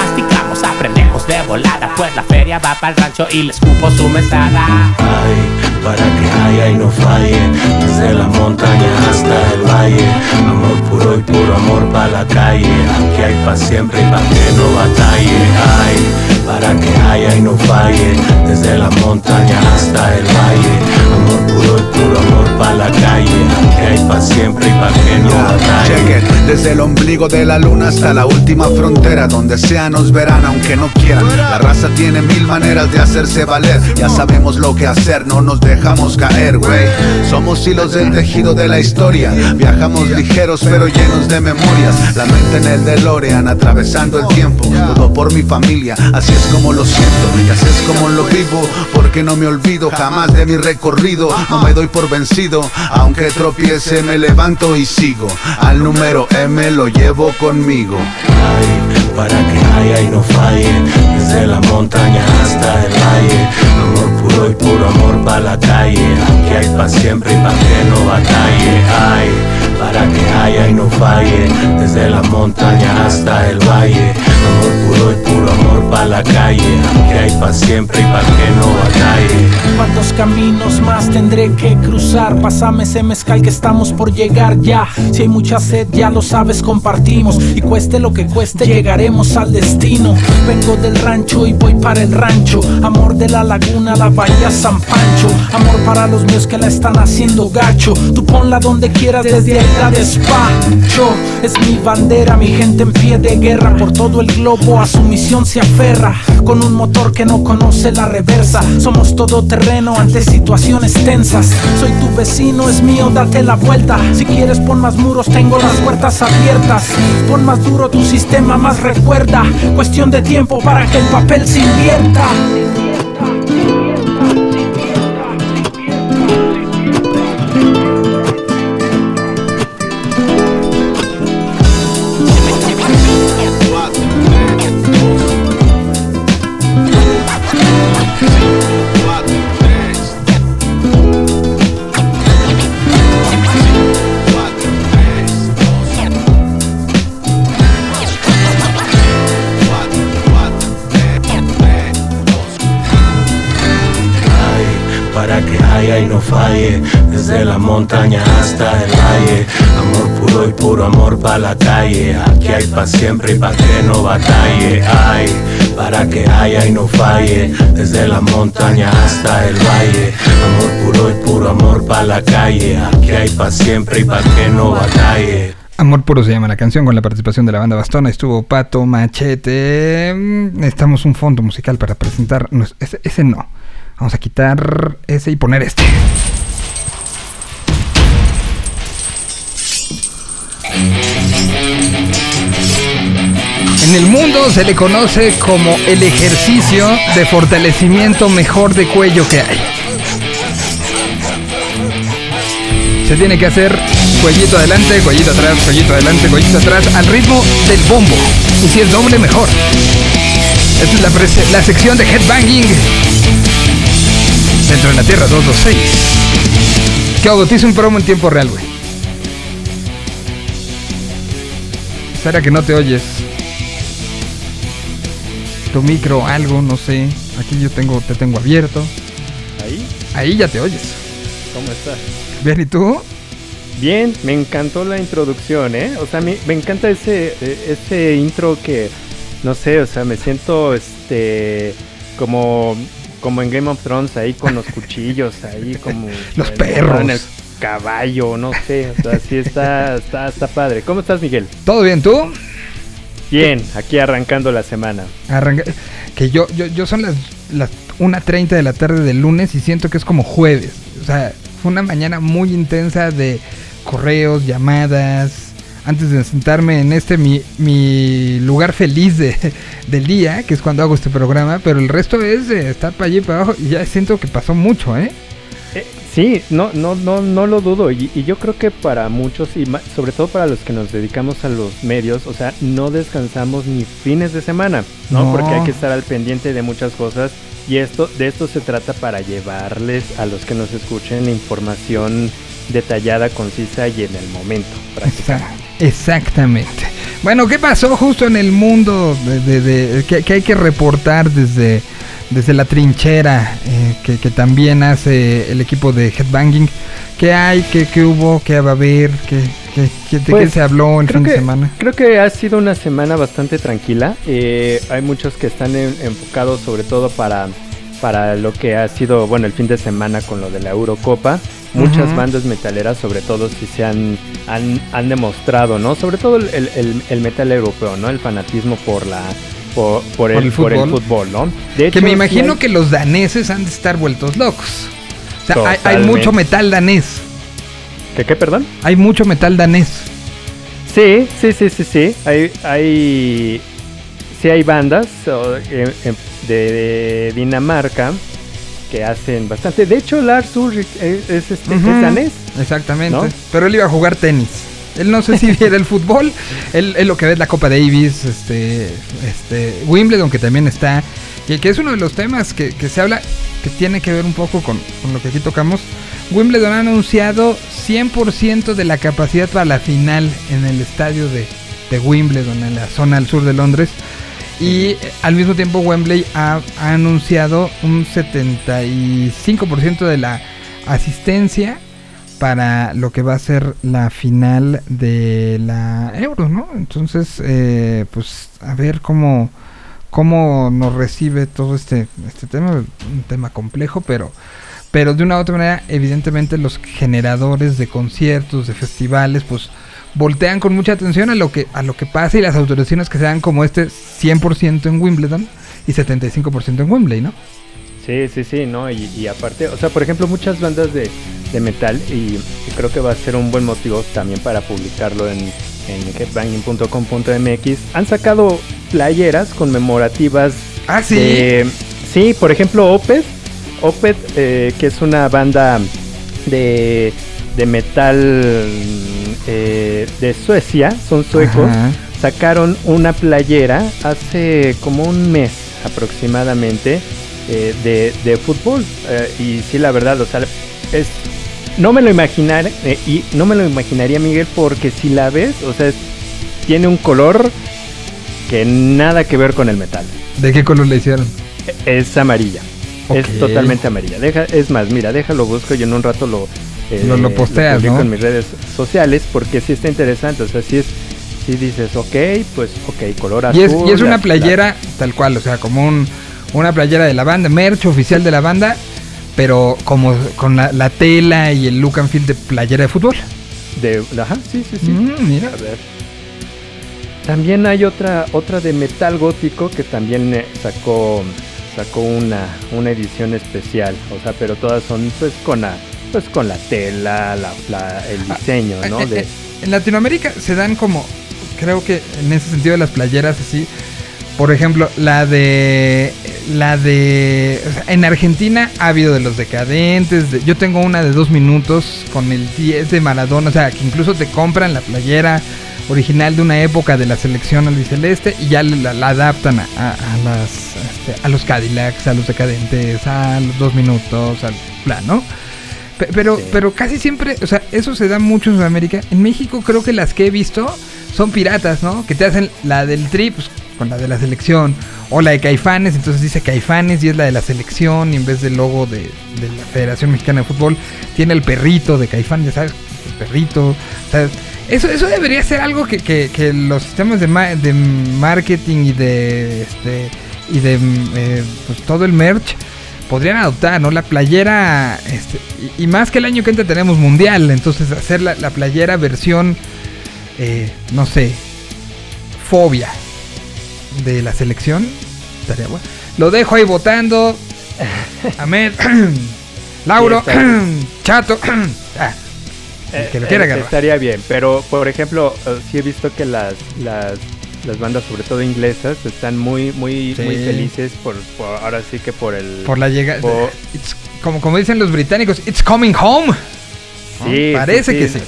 Speaker 12: masticamos, aprendemos de volada. Pues la feria va para el rancho y les cupo su mesada.
Speaker 13: Ay, para que haya y no falle, desde la montaña hasta el valle, amor puro y puro amor para la calle, aquí hay pa' siempre y pa' que no batalle, ay, para que haya y no falle, desde la montaña hasta el valle, amor puro y puro amor para la calle, aquí hay pa' siempre y pa' que no batalle.
Speaker 14: Check it. Desde el ombligo de la luna hasta la última frontera Donde sea nos verán aunque no quieran. La raza tiene mil maneras de hacerse valer. Ya sabemos lo que hacer, no nos dejamos caer, güey. Somos hilos del tejido de la historia. Viajamos ligeros pero llenos de memorias. La mente en el DeLorean atravesando el tiempo. Todo por mi familia, así es como lo siento. Y así es como lo vivo Porque no me olvido jamás de mi recorrido No me doy por vencido Aunque tropiece me levanto y sigo. Al número M lo llevo conmigo.
Speaker 13: Ay, para que haya y no falle, desde la montaña hasta el valle, amor puro y puro amor para la calle, aquí hay pa' siempre y pa' que no batalle, ay, para que haya y no falle, desde la montaña hasta el valle, amor puro y puro amor para la calle, aquí hay pa' siempre y pa' que no batalle.
Speaker 15: ¿Cuántos caminos más tendré que cruzar? Pásame ese mezcal que estamos por llegar ya. Si hay mucha sed, ya lo sabes, compartimos. Y cueste lo que cueste, llegaremos al destino. Vengo del rancho y voy para el rancho. Amor de la laguna, la bahía San Pancho. Amor para los míos que la están haciendo gacho. Tú ponla donde quieras, desde ahí la despacho. Es mi bandera, mi gente en pie de guerra. Por todo el globo a su misión se aferra. Con un motor que no conoce la reversa. Somos todo terreno ante situaciones tensas. Soy tu vecino, es mío, date la vuelta. Si quieres pon más muros, tengo las puertas abiertas. Pon más duro tu sistema, más recuerda. Cuestión de tiempo para que el papel se invierta.
Speaker 13: No falle, desde la montaña hasta el valle. Amor puro y puro amor para la calle, aquí hay pa' siempre y pa' que no batalle. Ay, para que haya y no falle, desde la montaña hasta el valle. Amor puro y puro amor para la calle, aquí hay pa' siempre y pa' que no batalle.
Speaker 1: Amor Puro se llama la canción con la participación de la banda Bastona. Estuvo Pato, Machete. Mm, Necesitamos un fondo musical para presentar. Ese, ese no. Vamos a quitar ese y poner este. En el mundo se le conoce como el ejercicio de fortalecimiento mejor de cuello que hay. Se tiene que hacer cuellito adelante, cuellito atrás, cuellito adelante, cuellito atrás, al ritmo del bombo. Y si es doble, mejor. Esta es la, la sección de headbanging dentro de la Tierra 226. ¿Qué hago? Te hice un promo en tiempo real, güey. Será que no te oyes. Tu micro, algo, no sé. Aquí yo tengo, te tengo abierto.
Speaker 16: Ahí,
Speaker 1: Ahí ya te oyes.
Speaker 16: ¿cómo estás?
Speaker 1: Bien, ¿y tú?
Speaker 16: Bien, me encantó la introducción, ¿eh? O sea, me, me encanta ese, eh, ese intro que, no sé, o sea, me siento, este, como, como en Game of Thrones, ahí con los cuchillos, ahí como...
Speaker 1: Los
Speaker 16: en-
Speaker 1: perros.
Speaker 16: En el caballo, no sé, o sea, sí está, está, está padre. ¿Cómo estás, Miguel?
Speaker 1: ¿Todo bien, tú?
Speaker 16: Bien, aquí arrancando la semana.
Speaker 1: Arranca- que yo, yo, yo son las, las 1.30 de la tarde del lunes y siento que es como jueves. O sea, fue una mañana muy intensa de correos, llamadas. Antes de sentarme en este mi, mi lugar feliz de, del día, que es cuando hago este programa, pero el resto es eh, estar para allí para abajo y ya siento que pasó mucho, ¿eh?
Speaker 16: Eh, sí, no, no, no, no lo dudo. Y, y yo creo que para muchos, y ma- sobre todo para los que nos dedicamos a los medios, o sea, no descansamos ni fines de semana, ¿no?
Speaker 1: No.
Speaker 16: Porque hay que estar al pendiente de muchas cosas. Y esto, de esto se trata para llevarles a los que nos escuchen información detallada, concisa y en el momento. prácticamente.
Speaker 1: Exactamente. Bueno, ¿qué pasó justo en el mundo de, de- de- que, que hay que reportar desde, desde la trinchera eh, que, que también hace el equipo de Headbanging? ¿Qué hay? ¿Qué, qué hubo? ¿Qué va a haber? ¿Qué, qué- qué- ¿De qué
Speaker 16: Pues,
Speaker 1: se habló el fin de semana?
Speaker 16: Creo que ha sido una semana bastante tranquila. Eh, hay muchos que están en- enfocados sobre todo para, para lo que ha sido, bueno, el fin de semana con lo de la Eurocopa. Muchas bandas metaleras, sobre todo si se han, han, han demostrado, ¿no? Sobre todo el, el- metal europeo, ¿no? El fanatismo por la... Por, por el,
Speaker 1: el
Speaker 16: por el
Speaker 1: fútbol.
Speaker 16: ¿no? De
Speaker 1: Que me imagino
Speaker 16: hay-
Speaker 1: que los daneses han de estar vueltos locos. O sea, hay, hay mucho metal danés.
Speaker 16: ¿Qué, qué, perdón?
Speaker 1: Hay mucho metal danés.
Speaker 16: Sí, sí, sí, sí, sí. Hay, hay, sí hay bandas eh, eh, de, de Dinamarca que hacen bastante. De hecho, Lars Ulrich es, es este, es
Speaker 1: Ujú.
Speaker 16: danés.
Speaker 1: Exactamente.
Speaker 16: ¿No?
Speaker 1: Pero él iba a jugar tenis. Él no sé si viera el fútbol. Él, él lo que ve es la Copa Davis, este, este, Wimbledon que también está. Y que es uno de los temas que, que se habla, que tiene que ver un poco con, con lo que aquí tocamos. Wimbledon ha anunciado 100% de la capacidad para la final en el estadio de, de Wimbledon, en la zona al sur de Londres. Y eh, al mismo tiempo Wembley ha, anunciado un 75% de la asistencia para lo que va a ser la final de la Euro, ¿no? Entonces, eh, pues a ver cómo, cómo nos recibe todo este, este tema, un tema complejo, pero, pero de una u otra manera, evidentemente los generadores de conciertos, de festivales, pues voltean con mucha atención a lo que, a lo que pasa y las autorizaciones que se dan como este 100% en Wimbledon y 75% en Wembley, ¿no?
Speaker 16: Sí, sí, sí, ¿no? Y, y aparte, o sea, por ejemplo, muchas bandas de, de metal, y, y creo que va a ser un buen motivo también para publicarlo en, en headbanging.com.mx, han sacado playeras conmemorativas.
Speaker 1: Ah, sí.
Speaker 16: de- sí, por ejemplo, Opeth, Opeth, eh, que es una banda de, de metal eh, de Suecia, son suecos,
Speaker 1: Ajá.
Speaker 16: sacaron una playera hace como un mes aproximadamente eh, de, de fútbol. eh, y sí, la verdad, o sea, es. No me lo imaginar, eh, y no me lo imaginaría, Miguel, porque si la ves, o sea, es- tiene un color que nada que ver con el metal.
Speaker 1: ¿De qué color le hicieron?
Speaker 16: Es amarilla. Es totalmente amarilla. Deja, es más, mira, déjalo busco y en un rato lo,
Speaker 1: eh, lo, lo posteas,
Speaker 16: publico
Speaker 1: ¿no?
Speaker 16: en mis redes sociales porque sí está interesante. O sea, sí es, sí dices, ok, pues, ok, color azul.
Speaker 1: Y es, y es una
Speaker 16: la-
Speaker 1: playera tal cual, o sea, como un, una playera de la banda, merch oficial de la banda, pero como con la, la tela y el look and feel de playera de fútbol.
Speaker 16: De, ajá, sí, sí, sí.
Speaker 1: Mm, mira.
Speaker 16: A ver. También hay otra otra de metal gótico que también eh, sacó sacó una una edición especial, o sea, pero todas son pues con la pues con la tela, la, la- el diseño, ¿no?
Speaker 1: Eh,
Speaker 16: De,
Speaker 1: eh, En Latinoamérica se dan como, creo que en ese sentido las playeras así. Por ejemplo, la de, la de, en Argentina ha habido de los decadentes. de- yo tengo una de dos minutos con el 10 de Maradona, o sea, que incluso te compran la playera original de una época de la selección albiceleste y ya la, la adaptan a, a- a las, este, a los Cadillacs, a los decadentes, a los dos minutos, al plan, ¿no? Pe- Pero, pero casi siempre, o sea, eso se da mucho en Sudamérica. En México creo que las que he visto son piratas, ¿no? Que te hacen la del tri pues, con la de la selección. O la de Caifanes, entonces dice Caifanes y es la de la selección. Y en vez del logo de, de la Federación Mexicana de Fútbol, tiene el perrito de Caifán, ya sabes, el perrito. Sea, eso, eso debería ser algo que, que- que los sistemas de, ma- de marketing y de este y de eh, pues, todo el merch podrían adoptar, ¿no? La playera, este, y, y más que el año que entra tenemos mundial, entonces hacer la, la playera versión, eh, no sé, fobia de la selección, estaría bueno. Lo dejo ahí votando. Ahmed, Lauro, Chato, ah, el que lo quiera
Speaker 16: Eh, estaría bien, pero por ejemplo, eh, sí he visto que las, las, las bandas, sobre todo inglesas, están muy, muy,
Speaker 1: Sí.
Speaker 16: muy felices por, por- ahora sí que por el
Speaker 1: Por la llegada. Como, como dicen los británicos, it's coming home.
Speaker 16: Sí,
Speaker 1: Parece
Speaker 16: sí,
Speaker 1: que
Speaker 16: sí.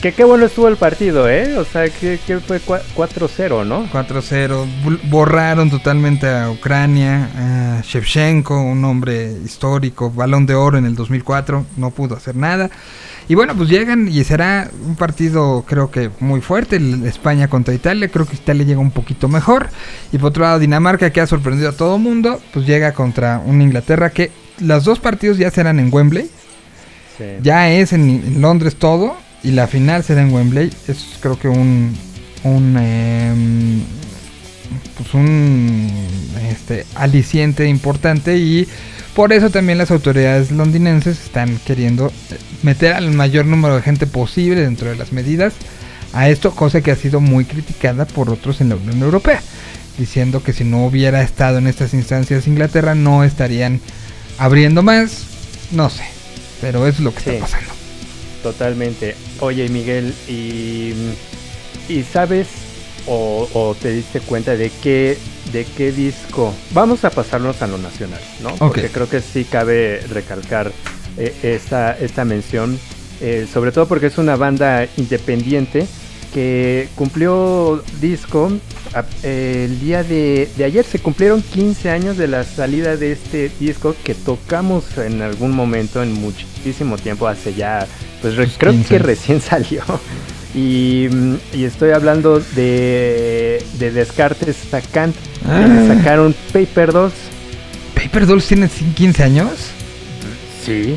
Speaker 16: Que qué bueno estuvo el partido, ¿eh? O sea, que, que fue cua- 4-0, ¿no?
Speaker 1: 4-0. Bu- Borraron totalmente a Ucrania. A Shevchenko, un hombre histórico, balón de oro en el 2004. No pudo hacer nada. Y bueno, pues llegan y será un partido creo que muy fuerte. España contra Italia. Creo que Italia llega un poquito mejor. Y por otro lado, Dinamarca, que ha sorprendido a todo mundo, pues llega contra una Inglaterra que los dos partidos ya serán en Wembley.
Speaker 16: Sí.
Speaker 1: Ya es en, en Londres todo y la final será en Wembley. Es creo que un un em, pues un este aliciente importante y por eso también las autoridades londinenses están queriendo eh, meter al mayor número de gente posible dentro de las medidas a esto, cosa que ha sido muy criticada por otros en la Unión Europea, diciendo que si no hubiera estado en estas instancias Inglaterra no estarían abriendo más, no sé, pero eso es lo que
Speaker 16: Sí.
Speaker 1: está pasando.
Speaker 16: Totalmente. Oye, Miguel, ¿y, y sabes o, o te diste cuenta de qué, de qué disco? Vamos a pasarnos a lo nacional, ¿no? Porque creo que sí cabe recalcar eh, esta, esta mención, eh, sobre todo porque es una banda independiente que cumplió disco el día de, de ayer. Se cumplieron 15 años de la salida de este disco que tocamos en algún momento, en muchísimo tiempo, hace ya, pues re- creo
Speaker 1: 15
Speaker 16: que recién salió. Y, mm, y estoy hablando de, de Descartes Sacant,
Speaker 1: Ah.
Speaker 16: que sacaron Paper Dolls.
Speaker 1: ¿Paper Dolls tiene 15 años?
Speaker 16: Sí.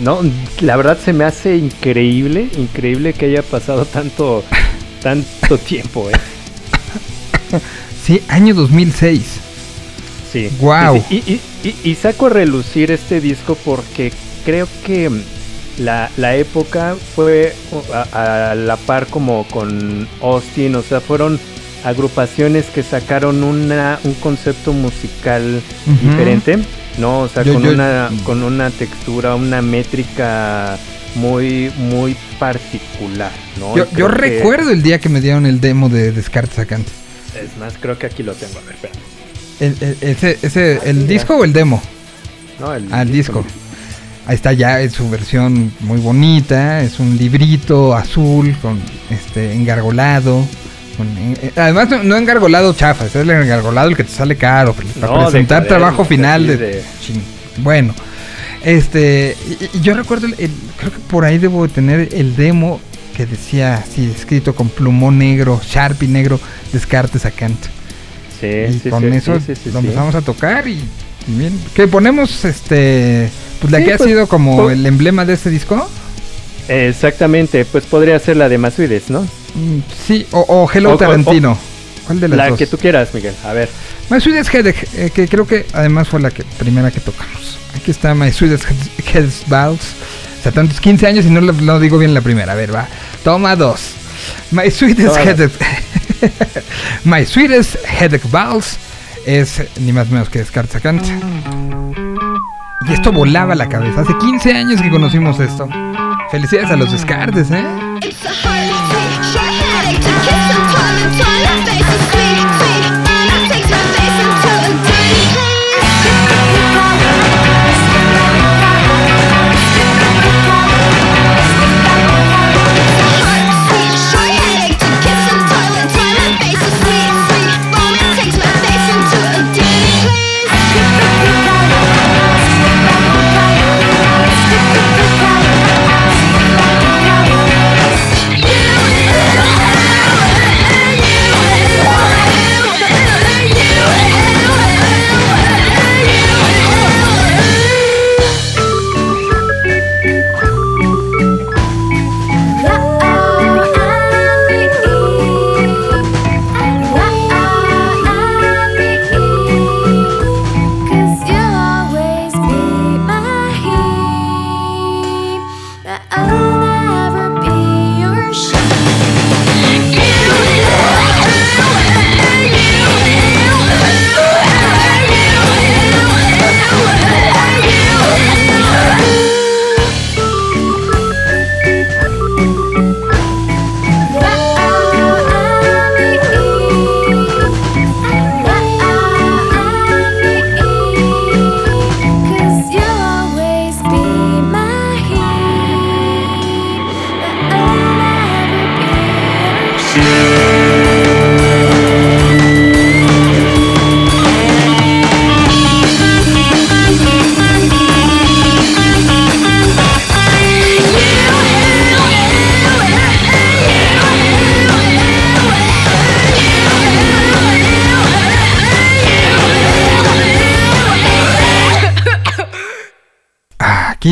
Speaker 16: No, la verdad se me hace increíble, increíble que haya pasado tanto, tanto tiempo, ¿eh?
Speaker 1: Sí, año 2006.
Speaker 16: Sí. Y, y- y- y saco a relucir este disco porque creo que la, la época fue a, a la par como con Austin, o sea, fueron agrupaciones que sacaron una, un concepto musical diferente, ¿no? O sea,
Speaker 1: Yo-
Speaker 16: con,
Speaker 1: yo-
Speaker 16: una, con una textura, una métrica muy, muy particular, ¿no?
Speaker 1: Yo, yo recuerdo el día que me dieron el demo de Descartes Sacante.
Speaker 16: Es más, creo que aquí lo tengo, a ver, espérame.
Speaker 1: El, el- ese, ese, ¿El
Speaker 16: mira.
Speaker 1: disco o el demo?
Speaker 16: No, el
Speaker 1: Al disco. Ahí está ya, es su versión muy bonita, es un librito azul con este engargolado. Con- eh, además no, no engargolado chafa, es el engargolado el que te sale caro para
Speaker 16: No, de
Speaker 1: presentar
Speaker 16: cuaderno,
Speaker 1: trabajo final de,
Speaker 16: de-
Speaker 1: bueno. Este, y, y yo recuerdo el- el- creo que por ahí debo de tener el demo que decía así escrito con plumón negro, Sharpie negro, Descartes Sacante.
Speaker 16: Sí,
Speaker 1: y
Speaker 16: sí,
Speaker 1: con
Speaker 16: sí,
Speaker 1: eso lo empezamos a tocar y Bien. ¿Qué ponemos este pues la que ha
Speaker 16: pues,
Speaker 1: sido como
Speaker 16: po-
Speaker 1: el emblema de este disco?
Speaker 16: Exactamente, pues podría ser la de Masuides, ¿no?
Speaker 1: Mm, Sí, o, o Hello
Speaker 16: O- o-
Speaker 1: Tarantino. ¿Cuál de las
Speaker 16: La
Speaker 1: dos?
Speaker 16: que tú quieras, Miguel. A ver.
Speaker 1: My Sweetest Headache, eh, que creo que además fue la que primera que tocamos. Aquí está My Sweetest Headache Balls. O sea, tantos 15 años y no lo, no digo bien la primera. A ver, va. Toma dos. My Sweetest
Speaker 16: Toma.
Speaker 1: Headache. My Sweetest Headache Balls es ni más ni menos que Descartes Kant. Y esto volaba la cabeza. Hace 15 años que conocimos esto. Felicidades a los Descartes, ¿eh?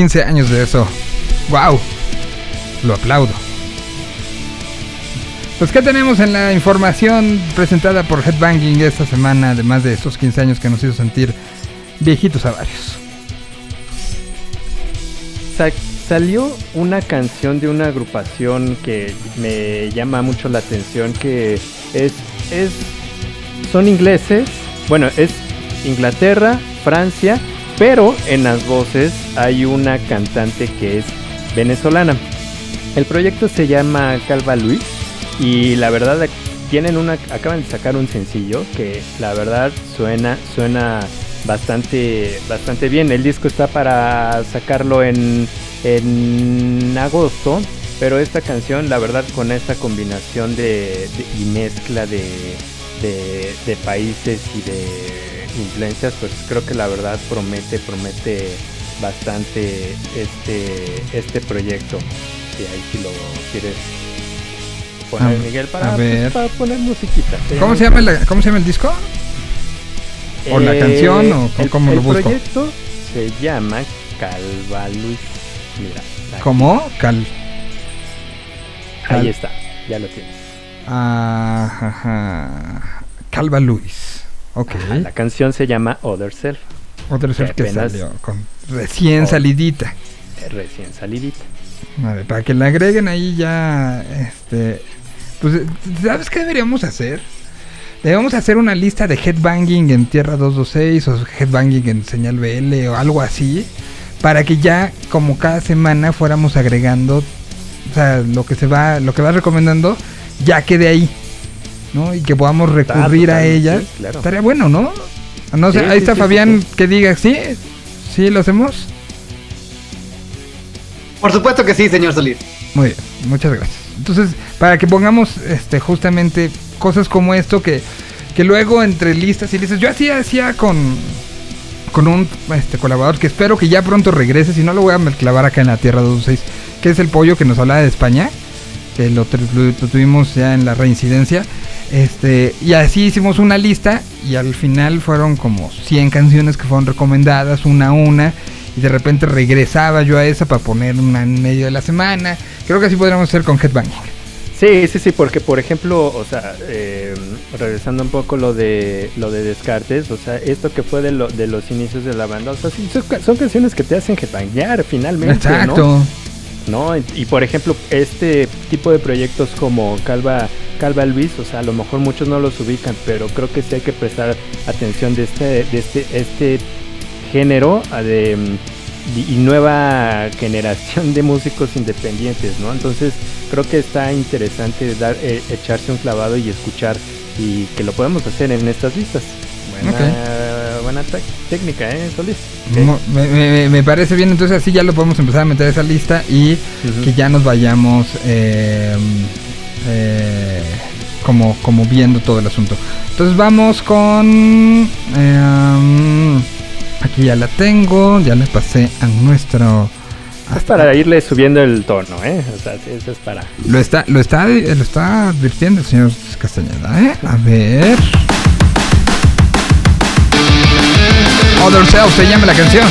Speaker 1: 15 años de eso. ¡Wow! Lo aplaudo. Pues, ¿qué tenemos en la información presentada por Headbanging esta semana, además de estos 15 años que nos hizo sentir viejitos a varios?
Speaker 16: Sa- salió una canción de una agrupación que me llama mucho la atención que es, es son ingleses, bueno, es Inglaterra, Francia, pero en las voces hay una cantante que es venezolana. El proyecto se llama Calva Luis y la verdad tienen una acaban de sacar un sencillo que la verdad suena suena bastante bastante bien. El disco está para sacarlo en en agosto, pero esta canción la verdad con esta combinación de, y mezcla de, de de países y de influencias, pues creo que la verdad promete promete bastante este este proyecto. Y ahí si lo quieres poner
Speaker 1: A-
Speaker 16: Miguel para,
Speaker 1: a
Speaker 16: pues,
Speaker 1: ver.
Speaker 16: para poner musiquita.
Speaker 1: ¿Cómo se llama, la- ¿Cómo se llama el disco? ¿O la
Speaker 16: Eh,
Speaker 1: canción o
Speaker 16: el,
Speaker 1: cómo
Speaker 16: el
Speaker 1: lo busco?
Speaker 16: proyecto se llama Calvalus. Mira, aquí.
Speaker 1: ¿Cómo? Cal. Cal-
Speaker 16: Ahí está, ya lo tienes.
Speaker 1: Ajá, ajá. Calva Luis. Ok.
Speaker 16: Ajá, la canción se llama Other Self.
Speaker 1: Otro ser que salió con recién
Speaker 16: Oh.
Speaker 1: salidita.
Speaker 16: Recién salidita.
Speaker 1: Vale, para que le agreguen ahí ya, este, pues, ¿sabes qué deberíamos hacer? Debemos hacer una lista de headbanging en Tierra 226 o headbanging en Señal BL o algo así, para que ya como cada semana fuéramos agregando, o sea, lo que se va, lo que va recomendando, ya quede ahí, ¿no? Y que podamos recurrir a ellas.
Speaker 16: sí, claro.
Speaker 1: Estaría bueno, ¿no? No sé,
Speaker 16: Sí,
Speaker 1: ahí
Speaker 16: sí,
Speaker 1: está
Speaker 16: sí,
Speaker 1: Fabián
Speaker 16: sí,
Speaker 1: que diga, ¿sí? ¿Sí lo hacemos?
Speaker 17: Por supuesto que sí, señor Solís.
Speaker 1: Muy bien, muchas gracias. Entonces, para que pongamos este justamente cosas como esto que, que luego entre listas y listas, yo así hacía con con un este colaborador que espero que ya pronto regrese, si no lo voy a clavar acá en la Tierra 226, que es el pollo que nos hablaba de España. Que lo, lo- lo tuvimos ya en la reincidencia. Este, y así hicimos una lista y al final fueron como 100 canciones que fueron recomendadas una a una y de repente regresaba yo a esa para poner una en medio de la semana. Creo que así podríamos hacer con Headbanging.
Speaker 16: Sí, sí, sí, porque por ejemplo, o sea, eh, regresando un poco lo de lo de Descartes, o sea, esto que fue de, lo, de los inicios de la banda, o sea, sí, son, ca- son canciones que te hacen headbanguear finalmente.
Speaker 1: Exacto.
Speaker 16: ¿no? Y, y, por ejemplo, este tipo de proyectos como Calva, Calva Luis, o sea, a lo mejor muchos no los ubican, pero creo que sí hay que prestar atención de este, de este, este género de, mm, y nueva generación de músicos independientes, ¿no? Entonces creo que está interesante dar, eh, echarse un clavado y escuchar y que lo podemos hacer en estas listas. Buena, buena técnica, ¿eh, Solís?
Speaker 1: Me, me- me parece bien, entonces así ya lo podemos empezar a meter a esa lista y que ya nos vayamos eh, eh, como, como viendo todo el asunto. Entonces vamos con... eh, aquí ya la tengo, ya le pasé a nuestro...
Speaker 16: Es para irle subiendo el tono, ¿eh? O sea, sí, eso es para...
Speaker 1: Lo está, lo está, lo está advirtiendo el señor Castañeda, ¿eh? A ver... Other Self se llama la canción.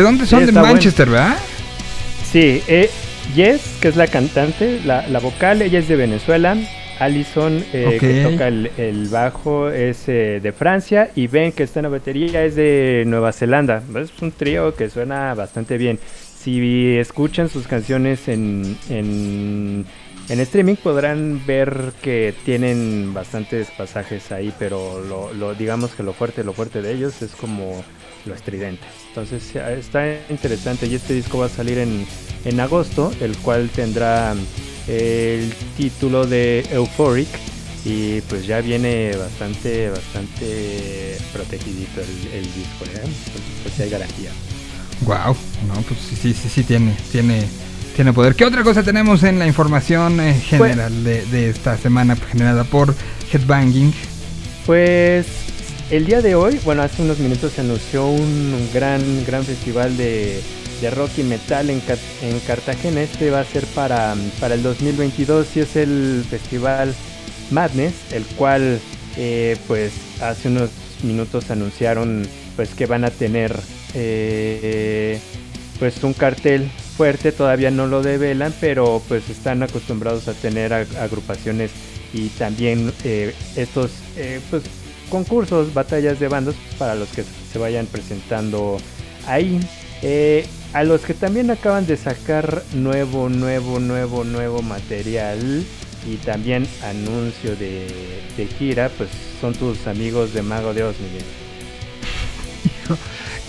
Speaker 1: ¿De dónde son?
Speaker 16: Sí,
Speaker 1: de
Speaker 16: buena.
Speaker 1: Manchester, ¿verdad?
Speaker 16: Sí, eh, Jess, que es la cantante, la, la vocal, ella es de Venezuela. Alison, eh, que toca el, el bajo, es eh, de Francia. Y Ben, que está en la batería, es de Nueva Zelanda. Es un trío que suena bastante bien. Si escuchan sus canciones en, en, en streaming, podrán ver que tienen bastantes pasajes ahí. Pero lo, lo- digamos que lo fuerte, lo fuerte de ellos es como lo estridente. Entonces está interesante y este disco va a salir en, en agosto, el cual tendrá el título de Euphoric y pues ya viene bastante, bastante protegidito el, el disco, ¿eh? Pues hay garantía.
Speaker 1: Wow, no, pues sí, sí, sí, sí tiene, tiene, tiene poder. ¿Qué otra cosa tenemos en la información eh, general de, de esta semana generada por Headbanging?
Speaker 16: Pues el día de hoy, bueno, hace unos minutos se anunció un, gran, gran festival de, de rock y metal en Cartagena. Este va a ser para, para el 2022 y es el festival Madness, el cual, eh, pues, hace unos minutos anunciaron, pues, que van a tener, eh, pues, un cartel fuerte. Todavía no lo develan, pero pues están acostumbrados a tener ag- agrupaciones y también eh, estos, eh, pues, concursos, batallas de bandos para los que se vayan presentando ahí. Eh, a los que también acaban de sacar nuevo, nuevo, nuevo, nuevo material y también anuncio de, gira, pues son tus amigos de Mago de Oz.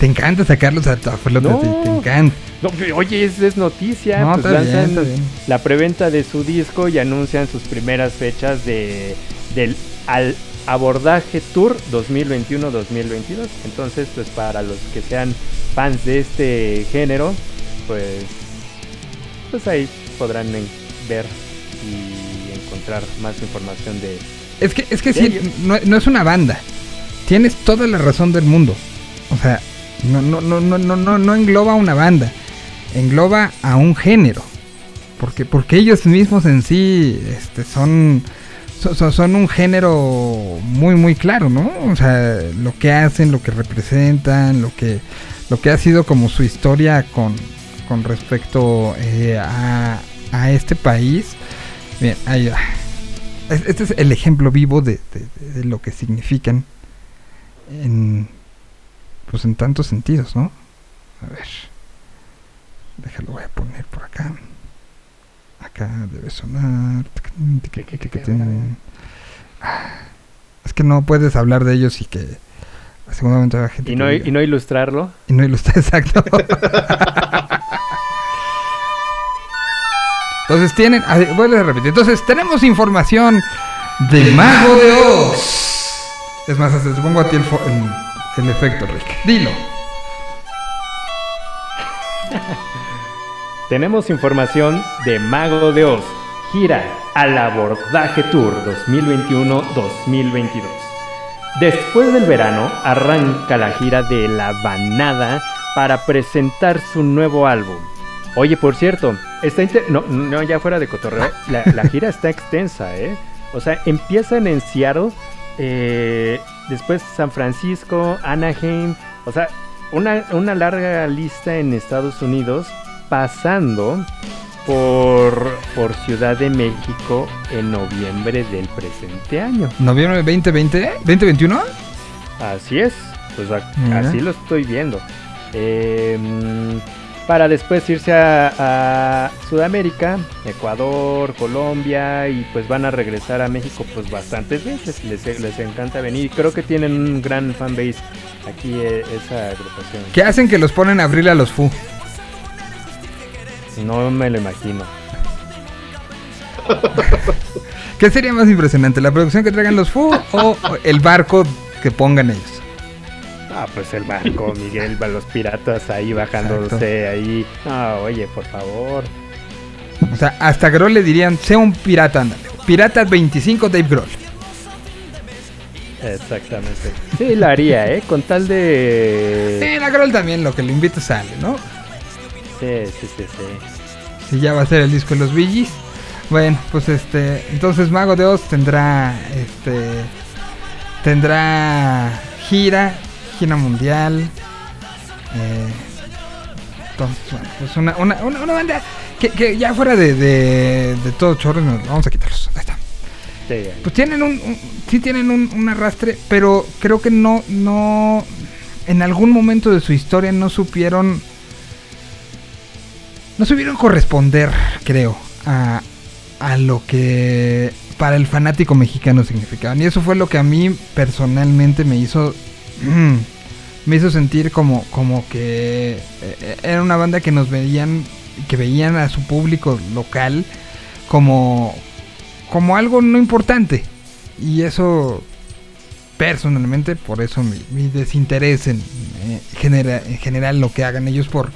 Speaker 1: Te encanta sacarlos a, a flote,
Speaker 16: No.
Speaker 1: te, te encanta.
Speaker 16: No, oye, es, es noticia.
Speaker 1: No,
Speaker 16: pues
Speaker 1: bien,
Speaker 16: lanzan
Speaker 1: bien.
Speaker 16: la preventa de su disco y anuncian sus primeras fechas de del al abordaje tour 2021-2022. Entonces, pues para los que sean fans de este género, pues pues ahí podrán ver y encontrar más información de
Speaker 1: Es que, es que sí, no, no es una banda. Tienes toda la razón del mundo. O sea, no, no, no, no, no, no, engloba a una banda. Engloba a un género. Porque, porque ellos mismos en sí este, son, so- so- son un género muy, muy claro, ¿no? O sea, lo que hacen, lo que representan, lo que, lo que ha sido como su historia con, con respecto eh, a, a este país. Bien, ahí va. Es- Este es el ejemplo vivo de lo que significan en, pues en tantos sentidos, ¿no? A ver. Déjalo, voy a poner por acá. Acá debe sonar. Ah, Es que no puedes hablar de ellos y que seguramente habrá gente
Speaker 16: y no y no ilustrarlo.
Speaker 1: y no ilustra, exacto. Entonces tienen, vuelvo a repetir. Entonces tenemos información de Mago de Oz. Es más, hasta te pongo a ti el, el- el efecto, Rick. Dilo.
Speaker 16: Tenemos información de Mago de Oz, gira al abordaje tour 2021-2022. Después del verano arranca la gira de la Banada para presentar su nuevo álbum. Oye, por cierto, está inte- no, no, ya fuera de cotorreo, la, la gira está extensa, ¿eh? O sea, empiezan en Seattle, eh, después San Francisco, Anaheim, o sea, una, una larga lista en Estados Unidos, pasando por, por Ciudad de México en noviembre del presente año.
Speaker 1: Noviembre 2020, 2021.
Speaker 16: Así es, pues a- así lo estoy viendo. Em, para después irse a, a Sudamérica, Ecuador, Colombia y pues van a regresar a México pues bastantes veces. Les, les encanta venir. Creo que tienen un gran fanbase aquí eh, esa agrupación.
Speaker 1: ¿Qué hacen que los ponen a abrirle a los Fu?
Speaker 16: No me lo imagino.
Speaker 1: ¿Qué sería más impresionante? ¿La producción que traigan los Fu o el barco que pongan ellos?
Speaker 16: Ah, pues el barco, Miguel, va los piratas ahí bajándose ahí. Ah, oye, por favor.
Speaker 1: O sea, hasta Grohl le dirían, sea un pirata, ándale. Pirata 25 Dave Grohl.
Speaker 16: Exactamente. Sí, lo haría, ¿eh? Con tal de...
Speaker 1: Sí, la Grohl también, lo que le invita sale, ¿no?
Speaker 16: Sí, sí, sí, sí.
Speaker 1: Si ya va a ser el disco de los Gees. Bueno, pues este, entonces Mago de Oz tendrá, este, tendrá gira, gira mundial. Eh, entonces, bueno, pues una, una, una, una banda que, que ya fuera de, de, de todo chorro, vamos a quitarlos. Ahí está.
Speaker 16: Sí,
Speaker 1: Pues tienen un, un- sí tienen un, un arrastre, pero creo que no, no, en algún momento de su historia no supieron, no supieron corresponder, creo, a, a lo que para el fanático mexicano significaban. Y eso fue lo que a mí personalmente me hizo, mm, me hizo sentir como, como que eh, era una banda que nos veían, que veían a su público local como, como algo no importante. Y eso, personalmente, por eso mi, mi desinterés en, eh, genera- en general lo que hagan ellos por,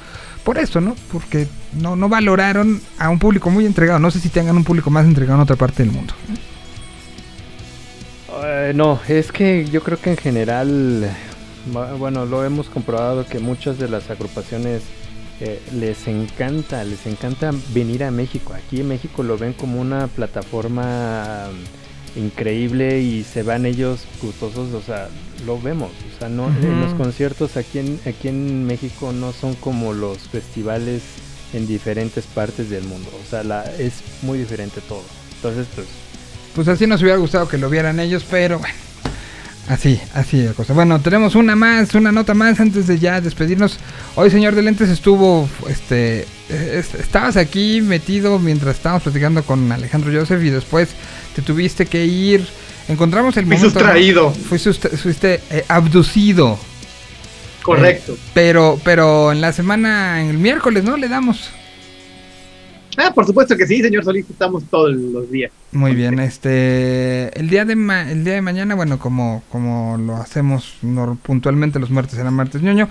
Speaker 1: por eso, ¿no? Porque no, no valoraron a un público muy entregado. No sé si tengan un público más entregado en otra parte del mundo.
Speaker 16: Eh, no, es que yo creo que en general, bu- bueno, lo hemos comprobado que muchas de las agrupaciones eh, les encanta, les encanta venir a México. Aquí en México lo ven como una plataforma mm, increíble y se van ellos gustosos, o sea, lo vemos. O sea, no, en los conciertos aquí en, aquí en México no son como los festivales en diferentes partes del mundo. O sea, la, es muy diferente todo. Entonces, pues
Speaker 1: Pues así nos hubiera gustado que lo vieran ellos, pero bueno. Así, así la cosa. Bueno, tenemos una más, una nota más antes de ya despedirnos. Hoy, señor de lentes, estuvo, este, eh, est- estabas aquí metido mientras estábamos platicando con Alejandro Joseph y después te tuviste que ir. Encontramos el
Speaker 17: Fui
Speaker 1: momento.
Speaker 17: sustraído.
Speaker 1: Fuiste, fuiste eh, abducido.
Speaker 17: Correcto.
Speaker 1: Eh, pero, pero en la semana, en el miércoles, ¿no? Le damos.
Speaker 17: Ah, por supuesto que sí, señor Solís, estamos todos los días.
Speaker 1: Muy bien, este el día de ma- el día de mañana, bueno, como como lo hacemos puntualmente los martes será martes ñoño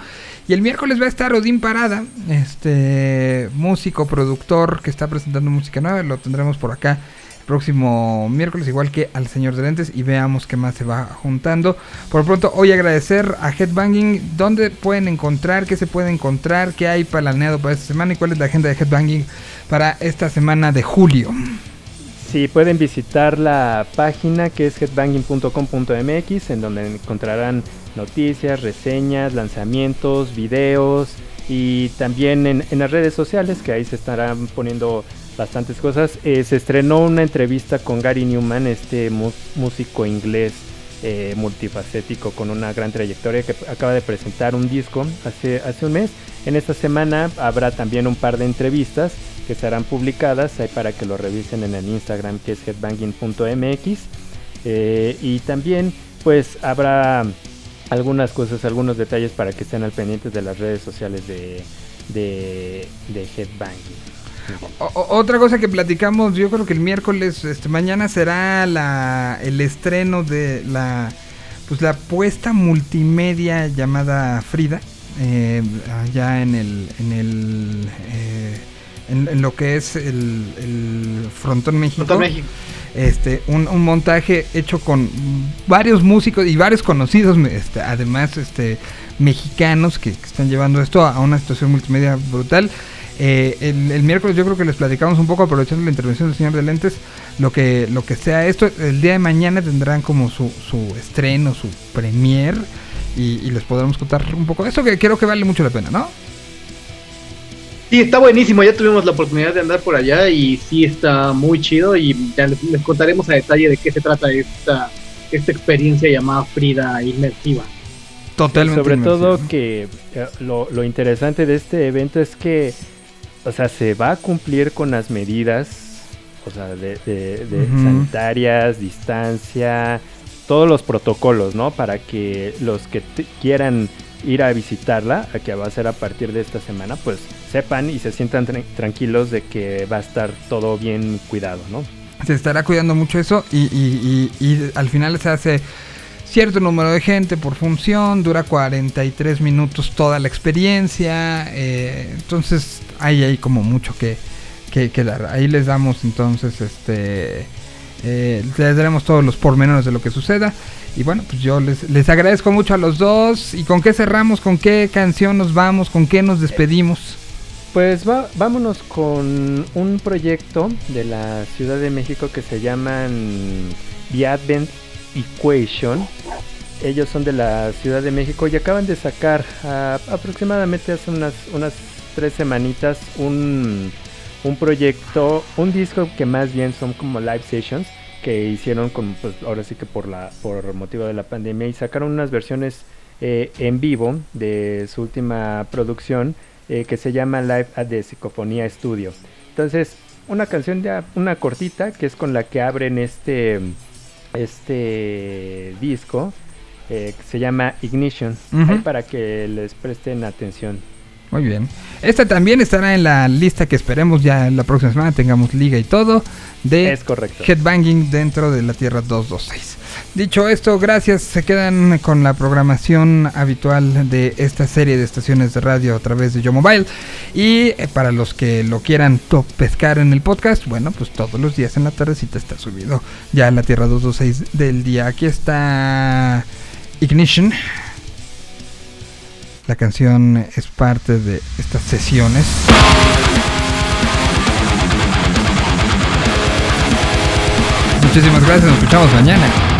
Speaker 1: y el miércoles va a estar Odín Parada, este músico productor que está presentando música nueva, lo tendremos por acá el próximo miércoles igual que al señor de lentes y veamos qué más se va juntando. Por lo pronto hoy agradecer a Headbanging, dónde pueden encontrar, qué se puede encontrar, qué hay planeado para esta semana y cuál es la agenda de Headbanging para esta semana de julio.
Speaker 16: Sí, pueden visitar la página que es headbanging.com.mx en donde encontrarán noticias, reseñas, lanzamientos, videos y también en, en las redes sociales que ahí se estarán poniendo bastantes cosas. Eh, se estrenó una entrevista con Gary Newman, este músico inglés eh, multifacético con una gran trayectoria que acaba de presentar un disco hace, hace un mes. En esta semana habrá también un par de entrevistas que serán publicadas ahí para que lo revisen en el Instagram que es headbanging.mx Eh, y también pues habrá algunas cosas, algunos detalles para que estén al pendiente de las redes sociales de, de, Headbanging.
Speaker 1: Otra cosa que platicamos, yo creo que el miércoles, este, mañana será la, el estreno de la, pues la puesta multimedia llamada Frida, eh, allá en el, en el, eh, en, en lo que es el, el Frontón México.
Speaker 17: Frontón México.
Speaker 1: Este, un, un montaje hecho con varios músicos y varios conocidos, este, además, este, mexicanos que, que están llevando esto a una situación multimedia brutal. Eh, el, el miércoles yo creo que les platicamos un poco aprovechando la intervención del señor de lentes lo que lo que sea esto el día de mañana tendrán como su, su estreno su premier y, y les podremos contar un poco de eso que creo que vale mucho la pena no
Speaker 17: Sí, está buenísimo, ya tuvimos la oportunidad de andar por allá y sí está muy chido y ya les, les contaremos a detalle de qué se trata esta, esta experiencia llamada Frida inmersiva.
Speaker 1: totalmente
Speaker 16: Sobre todo que eh, lo, lo interesante de este evento es que, o sea, se va a cumplir con las medidas, o sea, de, de- sanitarias, distancia, todos los protocolos, ¿no? Para que los que quieran ir a visitarla, a que va a ser a partir de esta semana, pues sepan y se sientan tran- tranquilos de que va a estar todo bien cuidado, ¿no?
Speaker 1: se estará cuidando mucho eso y, y- y- al final se hace cierto número de gente por función, dura 43 minutos toda la experiencia, eh, entonces ahí hay como mucho que, que, que dar. Ahí les damos entonces este... eh, les daremos todos los pormenores de lo que suceda. Y bueno, pues yo les, les agradezco mucho a los dos. ¿Y con qué cerramos? ¿Con qué canción nos vamos? ¿Con qué nos despedimos?
Speaker 16: Pues va- vámonos con un proyecto de la Ciudad de México que se llaman The Advent Equation. Ellos son de la Ciudad de México y acaban de sacar aproximadamente hace unas, unas tres semanitas un, un proyecto, un disco que más bien son como live sessions que hicieron con, pues ahora sí que por la por motivo de la pandemia y sacaron unas versiones eh, en vivo de su última producción eh, que se llama Live at the Psicofonía Studio. Entonces, una canción ya, una cortita que es con la que abren este este disco eh, que se llama Ignition ahí para que les presten atención.
Speaker 1: Muy bien. Esta también estará en la lista que esperemos ya la próxima semana tengamos liga y todo de
Speaker 16: Es correcto.
Speaker 1: Headbanging dentro de la Tierra 226. Dicho esto, gracias. Se quedan con la programación habitual de esta serie de estaciones de radio a través de Yo Mobile. Y eh, para los que lo quieran pescar en el podcast, bueno, pues todos los días en la tardecita está subido ya en la Tierra 226 del día. Aquí está Ignition. La canción es parte de estas sesiones. Muchísimas gracias, nos escuchamos mañana.